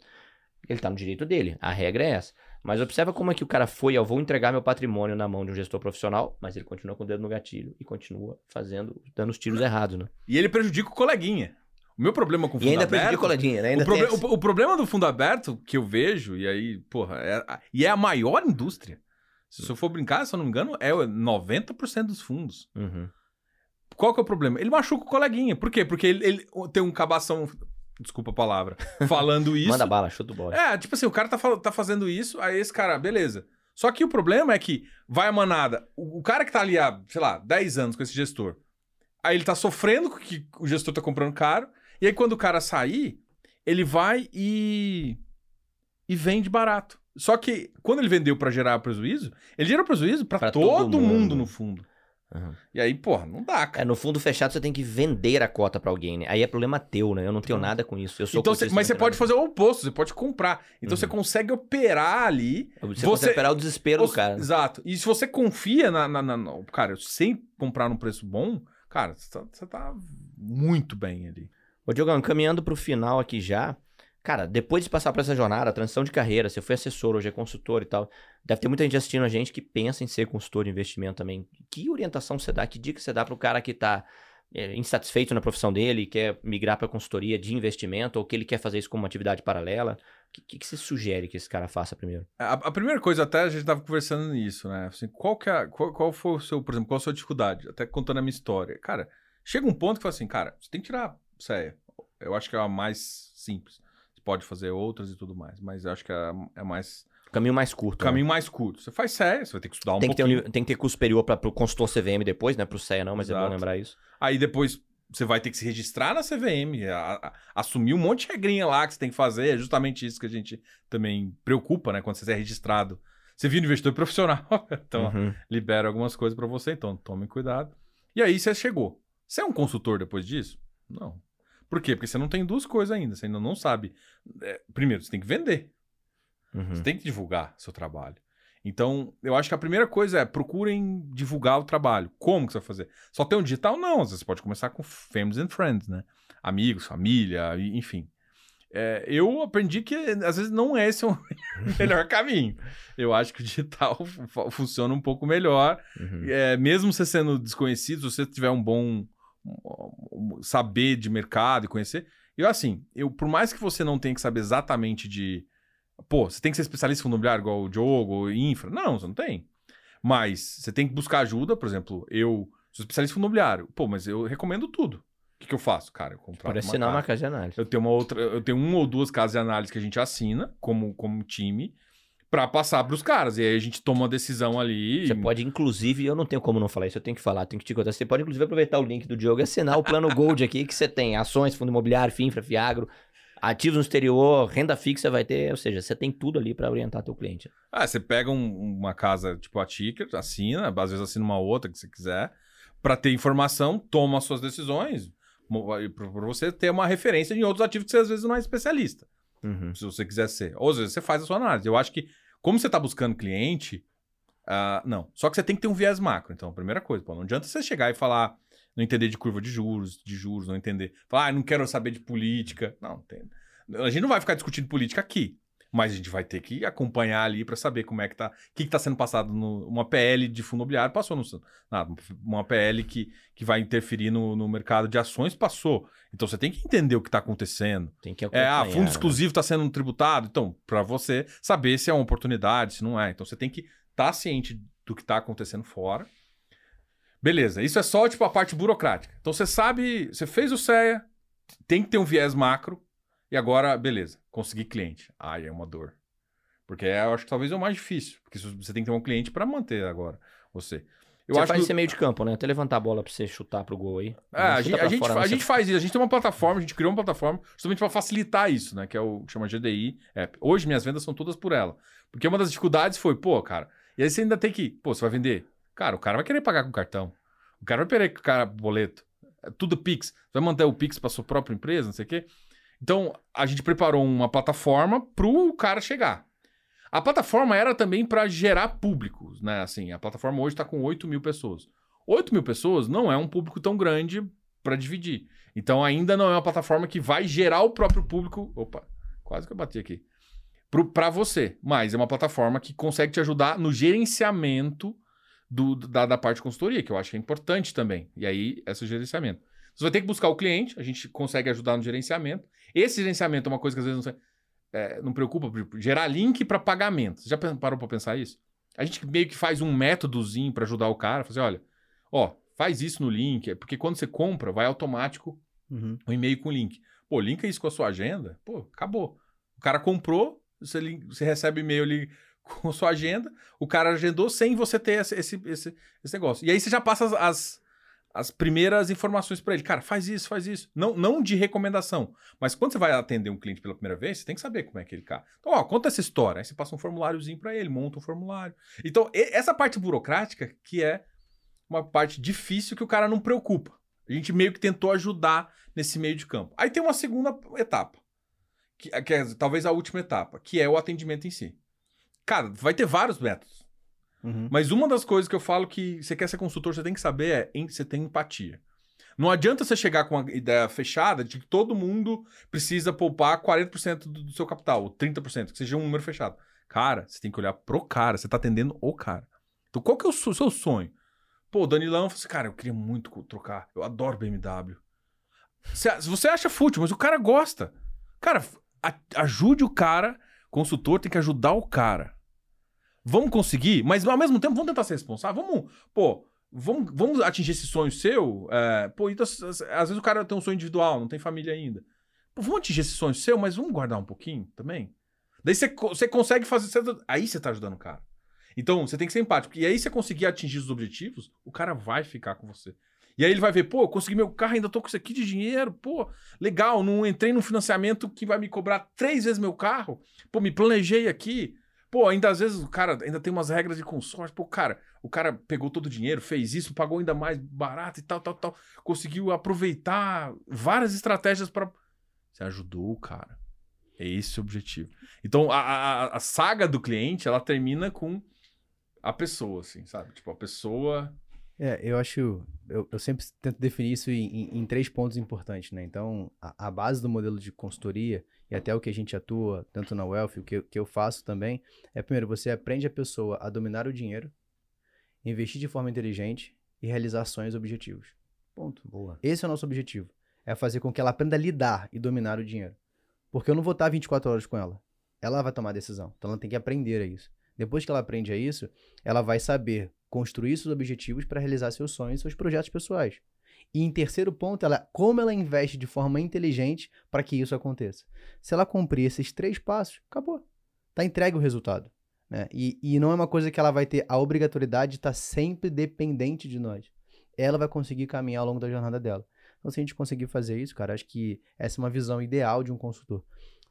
Ele tá no direito dele. A regra é essa. Mas observa como é que o cara foi, eu vou entregar meu patrimônio na mão de um gestor profissional, mas ele continua com o dedo no gatilho e continua fazendo, dando os tiros errados, né? E ele prejudica o coleguinha. O meu problema com o E fundo ainda aberto... prejudica o coleguinha, né? Ainda o, proble- tem esse- o- o problema do fundo aberto que eu vejo, e aí, porra, é, a- e é a maior indústria. Se eu for brincar, se eu não me engano, é 90% dos fundos. Uhum. Qual que é o problema? Ele machuca o coleguinha. Por quê? Porque ele, ele tem um cabação, desculpa a palavra, falando isso. Manda bala, chuta o bola. É, tipo assim, o cara tá, tá fazendo isso, aí esse cara, beleza. Só que o problema é que vai a manada, o, o cara que tá ali há, sei lá, 10 anos com esse gestor, aí ele tá sofrendo que o gestor tá comprando caro, e aí quando o cara sair, ele vai e. e vende barato. Só que quando ele vendeu pra gerar prejuízo, ele gerou prejuízo pra Pra todo, todo mundo. mundo. no fundo. Uhum. E aí, porra, não dá, É, cara. no fundo fechado você tem que vender a cota pra alguém, né? Aí é problema teu, né? Eu não tenho nada com isso. Eu sou Então, cê- mas você pode fazer o oposto, você pode comprar. Então Uhum. você consegue operar ali. Você, você- consegue esperar o desespero do cara. né? Exato. E se você confia na, na, na- na- Cara, sem comprar num preço bom, cara, você tá, você tá muito bem ali. Ô, Diogão, encaminhando pro final aqui já. Cara, depois de passar por essa jornada, transição de carreira, você foi assessor, hoje é consultor e tal. Deve ter muita gente assistindo a gente que pensa em ser consultor de investimento também. Que orientação você dá, que dica você dá pro cara que tá é, insatisfeito na profissão dele, quer migrar pra consultoria de investimento, ou que ele quer fazer isso como uma atividade paralela? O que, que, que você sugere que esse cara faça primeiro? A, a primeira coisa, até a gente tava conversando nisso, né? Assim, qual, que é, qual, qual foi o seu, por exemplo, qual a sua dificuldade? Até contando a minha história. Cara, chega um ponto que fala assim, cara, você tem que tirar sério. Eu acho que é a mais simples. Pode fazer outras e tudo mais, mas eu acho que é, é mais. O caminho mais curto. O né? caminho mais curto. Você faz sério, você vai ter que estudar um tem, que ter um pouquinho. tem que ter curso superior para o consultor CVM depois, né? Pro CEA não, mas é bom Exato. lembrar isso. Aí depois você vai ter que se registrar na CVM, a- a- assumir um monte de regrinha lá que você tem que fazer. É justamente isso que a gente também preocupa, né? Quando você é registrado. Você vira investidor profissional, então Uhum. libera algumas coisas pra você, então tome cuidado. E aí você chegou. Você é um consultor depois disso? Não. Por quê? Porque você não tem duas coisas ainda, você ainda não sabe. É, primeiro, você tem que vender. Uhum. Você tem que divulgar seu trabalho. Então, eu acho que a primeira coisa é procurem divulgar o trabalho. Como que você vai fazer? Só tem um digital? Não. Às vezes você pode começar com families and friends, né? Amigos, família, enfim. É, eu aprendi que às vezes não é esse o melhor caminho. Eu acho que o digital fu- funciona um pouco melhor. Uhum. É, mesmo você sendo desconhecido, se você tiver um bom saber de mercado e conhecer. Eu, assim, eu, por mais que você não tenha que saber exatamente de. Pô, você tem que ser especialista em fundo imobiliário igual o Diogo, ou infra. Não, você não tem. Mas você tem que buscar ajuda, por exemplo, eu sou especialista em fundo imobiliário. Pô, mas eu recomendo tudo. O que, que eu faço? Cara, eu contrato uma assinar uma casa. casa de análise. Eu tenho uma outra, eu tenho uma ou duas casas de análise que a gente assina como, como time pra passar pros caras. E aí a gente toma uma decisão ali. Você pode, inclusive, eu não tenho como não falar isso, eu tenho que falar, tenho que te contar. Você pode, inclusive, aproveitar o link do Diogo e assinar o plano Gold aqui, que você tem ações, fundo imobiliário, FINFRA, FIAGRO, ativos no exterior, renda fixa vai ter, ou seja, você tem tudo ali para orientar teu cliente. Ah, você pega um- uma casa tipo a Ticker, assina, às vezes assina uma outra que você quiser, pra ter informação, toma as suas decisões, e pra você ter uma referência em outros ativos que você às vezes não é especialista, Uhum. se você quiser ser. Ou às vezes você faz a sua análise. Eu acho que, como você tá buscando cliente, ah, não. Só que você tem que ter um viés macro. Então, primeira coisa, pô, não adianta você chegar e falar, não entender de curva de juros, de juros, não entender. Falar, ah, não quero saber de política. Não, tem. A gente não vai ficar discutindo política aqui. Mas a gente vai ter que acompanhar ali para saber como é que tá. O que, que tá sendo passado no. Uma PL de fundo imobiliário passou no. Ah, uma PL que, que vai interferir no, no mercado de ações passou. Então você tem que entender o que tá acontecendo. Tem que É, ah, acompanhar, fundo né? exclusivo está sendo tributado. Então, para você saber se é uma oportunidade, se não é. Então, você tem que estar ciente do que está acontecendo fora. Beleza, isso é só tipo a parte burocrática. Então, você sabe, você fez o CEA, tem que ter um viés macro, e agora, beleza, consegui cliente. Ai, é uma dor. Porque é, eu acho que talvez é o mais difícil, porque você tem que ter um cliente para manter agora você. Eu você acho faz que- esse meio de campo, né? Até levantar a bola pra você chutar pro gol aí. é, a gente, a gente, fora, não, a gente faz isso, a gente tem uma plataforma, a gente criou uma plataforma justamente para facilitar isso, né? Que é o que chama GDI App. Hoje minhas vendas são todas por ela. Porque uma das dificuldades foi, pô, cara, e aí você ainda tem que, pô, você vai vender. Cara, o cara vai querer pagar com cartão. O cara vai querer cara boleto. É tudo Pix. Você vai manter o Pix para sua própria empresa, não sei o quê. Então, a gente preparou uma plataforma pro cara chegar. A plataforma era também para gerar públicos, né? Assim, a plataforma hoje está com 8 mil pessoas. 8 mil pessoas não é um público tão grande para dividir. Então ainda não é uma plataforma que vai gerar o próprio público. Opa, quase que eu bati aqui. pra você. Mas é uma plataforma que consegue te ajudar no gerenciamento do- da, da parte de consultoria, que eu acho que é importante também. E aí, esse gerenciamento. Você vai ter que buscar o cliente, a gente consegue ajudar no gerenciamento. Esse gerenciamento é uma coisa que às vezes não, é, não preocupa, gerar link para pagamento. Você já parou para pensar isso? A gente meio que faz um métodozinho para ajudar o cara, fazer, olha, ó, faz isso no link, é porque quando você compra, vai automático Uhum. um e-mail com link. Pô, linka isso com a sua agenda, pô, acabou. O cara comprou, você, você recebe e-mail ali com a sua agenda, o cara agendou sem você ter esse, esse, esse, esse negócio. E aí você já passa as, as, as primeiras informações para ele. Cara, faz isso, faz isso. Não, não de recomendação, mas quando você vai atender um cliente pela primeira vez, você tem que saber como é aquele cara. Então, ó, conta essa história. Aí você passa um formuláriozinho para ele, monta um formulário. Então, essa parte burocrática que é uma parte difícil que o cara não preocupa. A gente meio que tentou ajudar nesse meio de campo. Aí tem uma segunda etapa, que, que é talvez a última etapa, que é o atendimento em si. Cara, vai ter vários métodos. Uhum. Mas uma das coisas que eu falo que você quer ser consultor, você tem que saber é você tem empatia. Não adianta você chegar com uma ideia fechada de que todo mundo precisa poupar 40% do, seu capital, ou 30%, que seja um número fechado. Cara, você tem que olhar pro cara, você tá atendendo o cara. Então qual que é o seu sonho? Pô, o Danilão falou assim, cara, eu queria muito trocar. Eu adoro BMW. Você, você acha fútil, mas o cara gosta. Cara, a- ajude o cara. Consultor tem que ajudar o cara. Vamos conseguir, mas ao mesmo tempo vamos tentar ser responsável. Vamos, pô, vamos, vamos atingir esse sonho seu. É, pô, então, às vezes o cara tem um sonho individual, não tem família ainda. Pô, vamos atingir esse sonho seu, mas vamos guardar um pouquinho também. Daí você, você consegue fazer. você- aí você tá ajudando o cara. Então, você tem que ser empático. E aí, você conseguir atingir os objetivos, o cara vai ficar com você. E aí ele vai ver, pô, eu consegui meu carro, ainda tô com isso aqui de dinheiro, pô, legal, não entrei num financiamento que vai me cobrar três vezes meu carro, pô, me planejei aqui. Pô, ainda às vezes o cara ainda tem umas regras de consórcio, pô, cara, o cara pegou todo o dinheiro, fez isso, pagou ainda mais barato e tal, tal, tal, conseguiu aproveitar várias estratégias para Você ajudou o cara. É esse o objetivo. Então, a, a, a saga do cliente, ela termina com a pessoa, assim, sabe? Tipo, a pessoa. É, eu acho. Eu, eu sempre tento definir isso em, em- em três pontos importantes, né? Então, a, a base do modelo de consultoria e até o que a gente atua, tanto na Wealth, o que, eu- que eu faço também, é primeiro, você aprende a pessoa a dominar o dinheiro, investir de forma inteligente e realizar sonhos e objetivos. Ponto. Boa. Esse é o nosso objetivo. É fazer com que ela aprenda a lidar e dominar o dinheiro. Porque eu não vou estar 24 horas com ela. Ela vai tomar a decisão. Então ela tem que aprender a isso. Depois que ela aprende a isso, ela vai saber construir seus objetivos para realizar seus sonhos e seus projetos pessoais. E em terceiro ponto, ela, como ela investe de forma inteligente para que isso aconteça. Se ela cumprir esses três passos, acabou. Tá entregue o resultado. Né? E, e não é uma coisa que ela vai ter a obrigatoriedade de estar sempre dependente de nós. Ela vai conseguir caminhar ao longo da jornada dela. Então, se a gente conseguir fazer isso, cara, acho que essa é uma visão ideal de um consultor.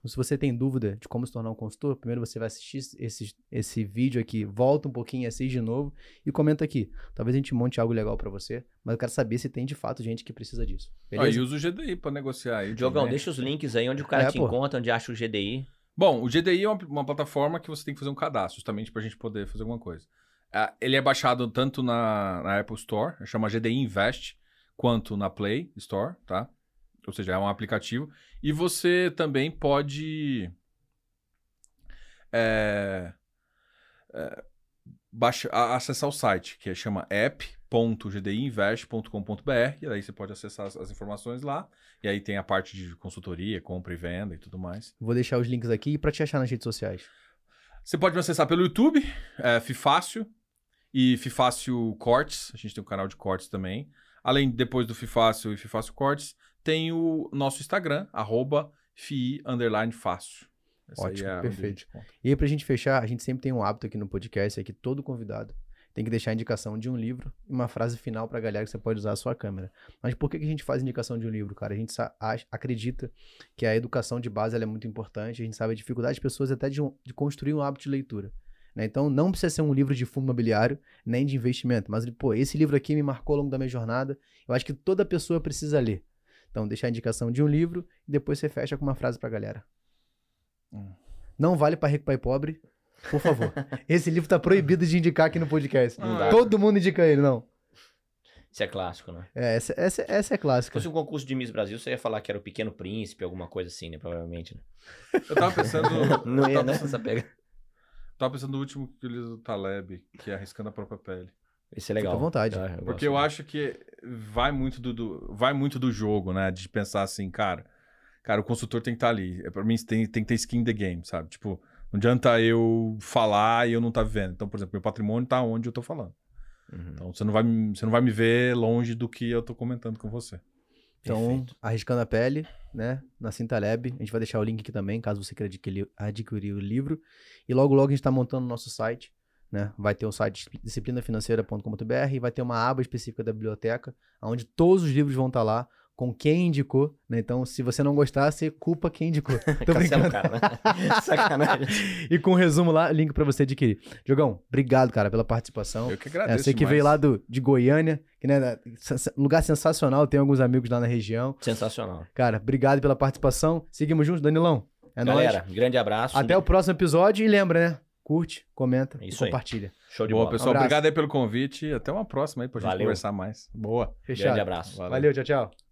Se você tem dúvida de como se tornar um consultor, primeiro você vai assistir esse, esse vídeo aqui, volta um pouquinho, assiste de novo e comenta aqui. Talvez a gente monte algo legal pra você, mas eu quero saber se tem de fato gente que precisa disso. Aí Beleza? usa o GDI pra negociar aí. Diogão, também. deixa os links aí onde o cara É, te pô. encontra, onde acha o GDI. Bom, o GDI é uma, uma plataforma que você tem que fazer um cadastro, justamente pra gente poder fazer alguma coisa. Ah, ele é baixado tanto na, na Apple Store, chama GDI Invest, quanto na Play Store, tá? Ou seja, é um aplicativo. E você também pode. é, é, baixa, acessar o site, que é, chama app.gdiinvest.com.br, e aí você pode acessar as, as informações lá. E aí tem a parte de consultoria, compra e venda e tudo mais. Vou deixar os links aqui pra te achar nas redes sociais. Você pode me acessar pelo YouTube, é, Fifácio e Fifácio Cortes. A gente tem um canal de cortes também. Além, depois do Fifácio e Fifácio Cortes, tem o nosso Instagram, arroba fi, underline fácil. Essa Ótimo, é perfeito. E aí, pra gente fechar, a gente sempre tem um hábito aqui no podcast, é que todo convidado tem que deixar a indicação de um livro e uma frase final pra galera que você pode usar a sua câmera. Mas por que, que a gente faz indicação de um livro, cara? A gente acredita que a educação de base é muito importante, a gente sabe a dificuldade das pessoas até de, um- de construir um hábito de leitura. né? Então, não precisa ser um livro de fundo imobiliário, nem de investimento, mas, pô, esse livro aqui me marcou ao longo da minha jornada, eu acho que toda pessoa precisa ler. Então, deixar a indicação de um livro e depois você fecha com uma frase pra galera. Hum. Não vale pra rico, pai pobre. Por favor. Esse livro tá proibido de indicar aqui no podcast. Não dá. Todo mundo indica ele, não. Isso é clássico, né? É, essa, essa, essa é Se clássica. fosse um concurso de Miss Brasil, você ia falar que era o Pequeno Príncipe, alguma coisa assim, né? Provavelmente, né? Eu tava pensando. Não eu ia, tava né? pensando- Essa pega. Tava pensando no último que eu li do Taleb, que é Arriscando a Própria Pele. Isso é legal. à vontade. Ah, Porque gosto eu acho que vai muito do, do- vai muito do jogo, né? De pensar assim, cara, cara, o consultor tem que estar ali. É, Pra mim, tem, tem que ter skin in the game, sabe? Tipo, não adianta eu falar e eu não tá vivendo. Então, por exemplo, meu patrimônio tá onde eu tô falando. Uhum. Então, você não vai, me- você não vai me ver longe do que eu tô comentando com você. Então, Perfeito. arriscando a pele, né? Na Cintaleb. A gente vai deixar o link aqui também, caso você queira adquirir, adquirir o livro. E logo, logo a gente está montando o nosso site. Né? Vai ter o site disciplinafinanceira.com.br e vai ter uma aba específica da biblioteca, onde todos os livros vão estar lá, com quem indicou. Né? Então, se você não gostar, você culpa quem indicou. Tô Cancela brincando. o cara, né? Sacanagem. E com o resumo lá, link para você adquirir. Diogão, obrigado, cara, pela participação. Eu que É, agradeço. você que demais. veio lá do, de Goiânia, que né, lugar sensacional, tem alguns amigos lá na região. Sensacional. Cara, obrigado pela participação. Seguimos juntos, Danilão. É Galera, nóis. grande abraço. Até o próximo episódio e lembra, né? Curte, comenta Isso e aí. compartilha. Show de Boa, bola. pessoal. abraço. Obrigado aí pelo convite. e Até uma próxima aí pra gente Valeu. conversar mais. Boa. Fechado. Grande abraço. Valeu. Valeu, tchau, tchau.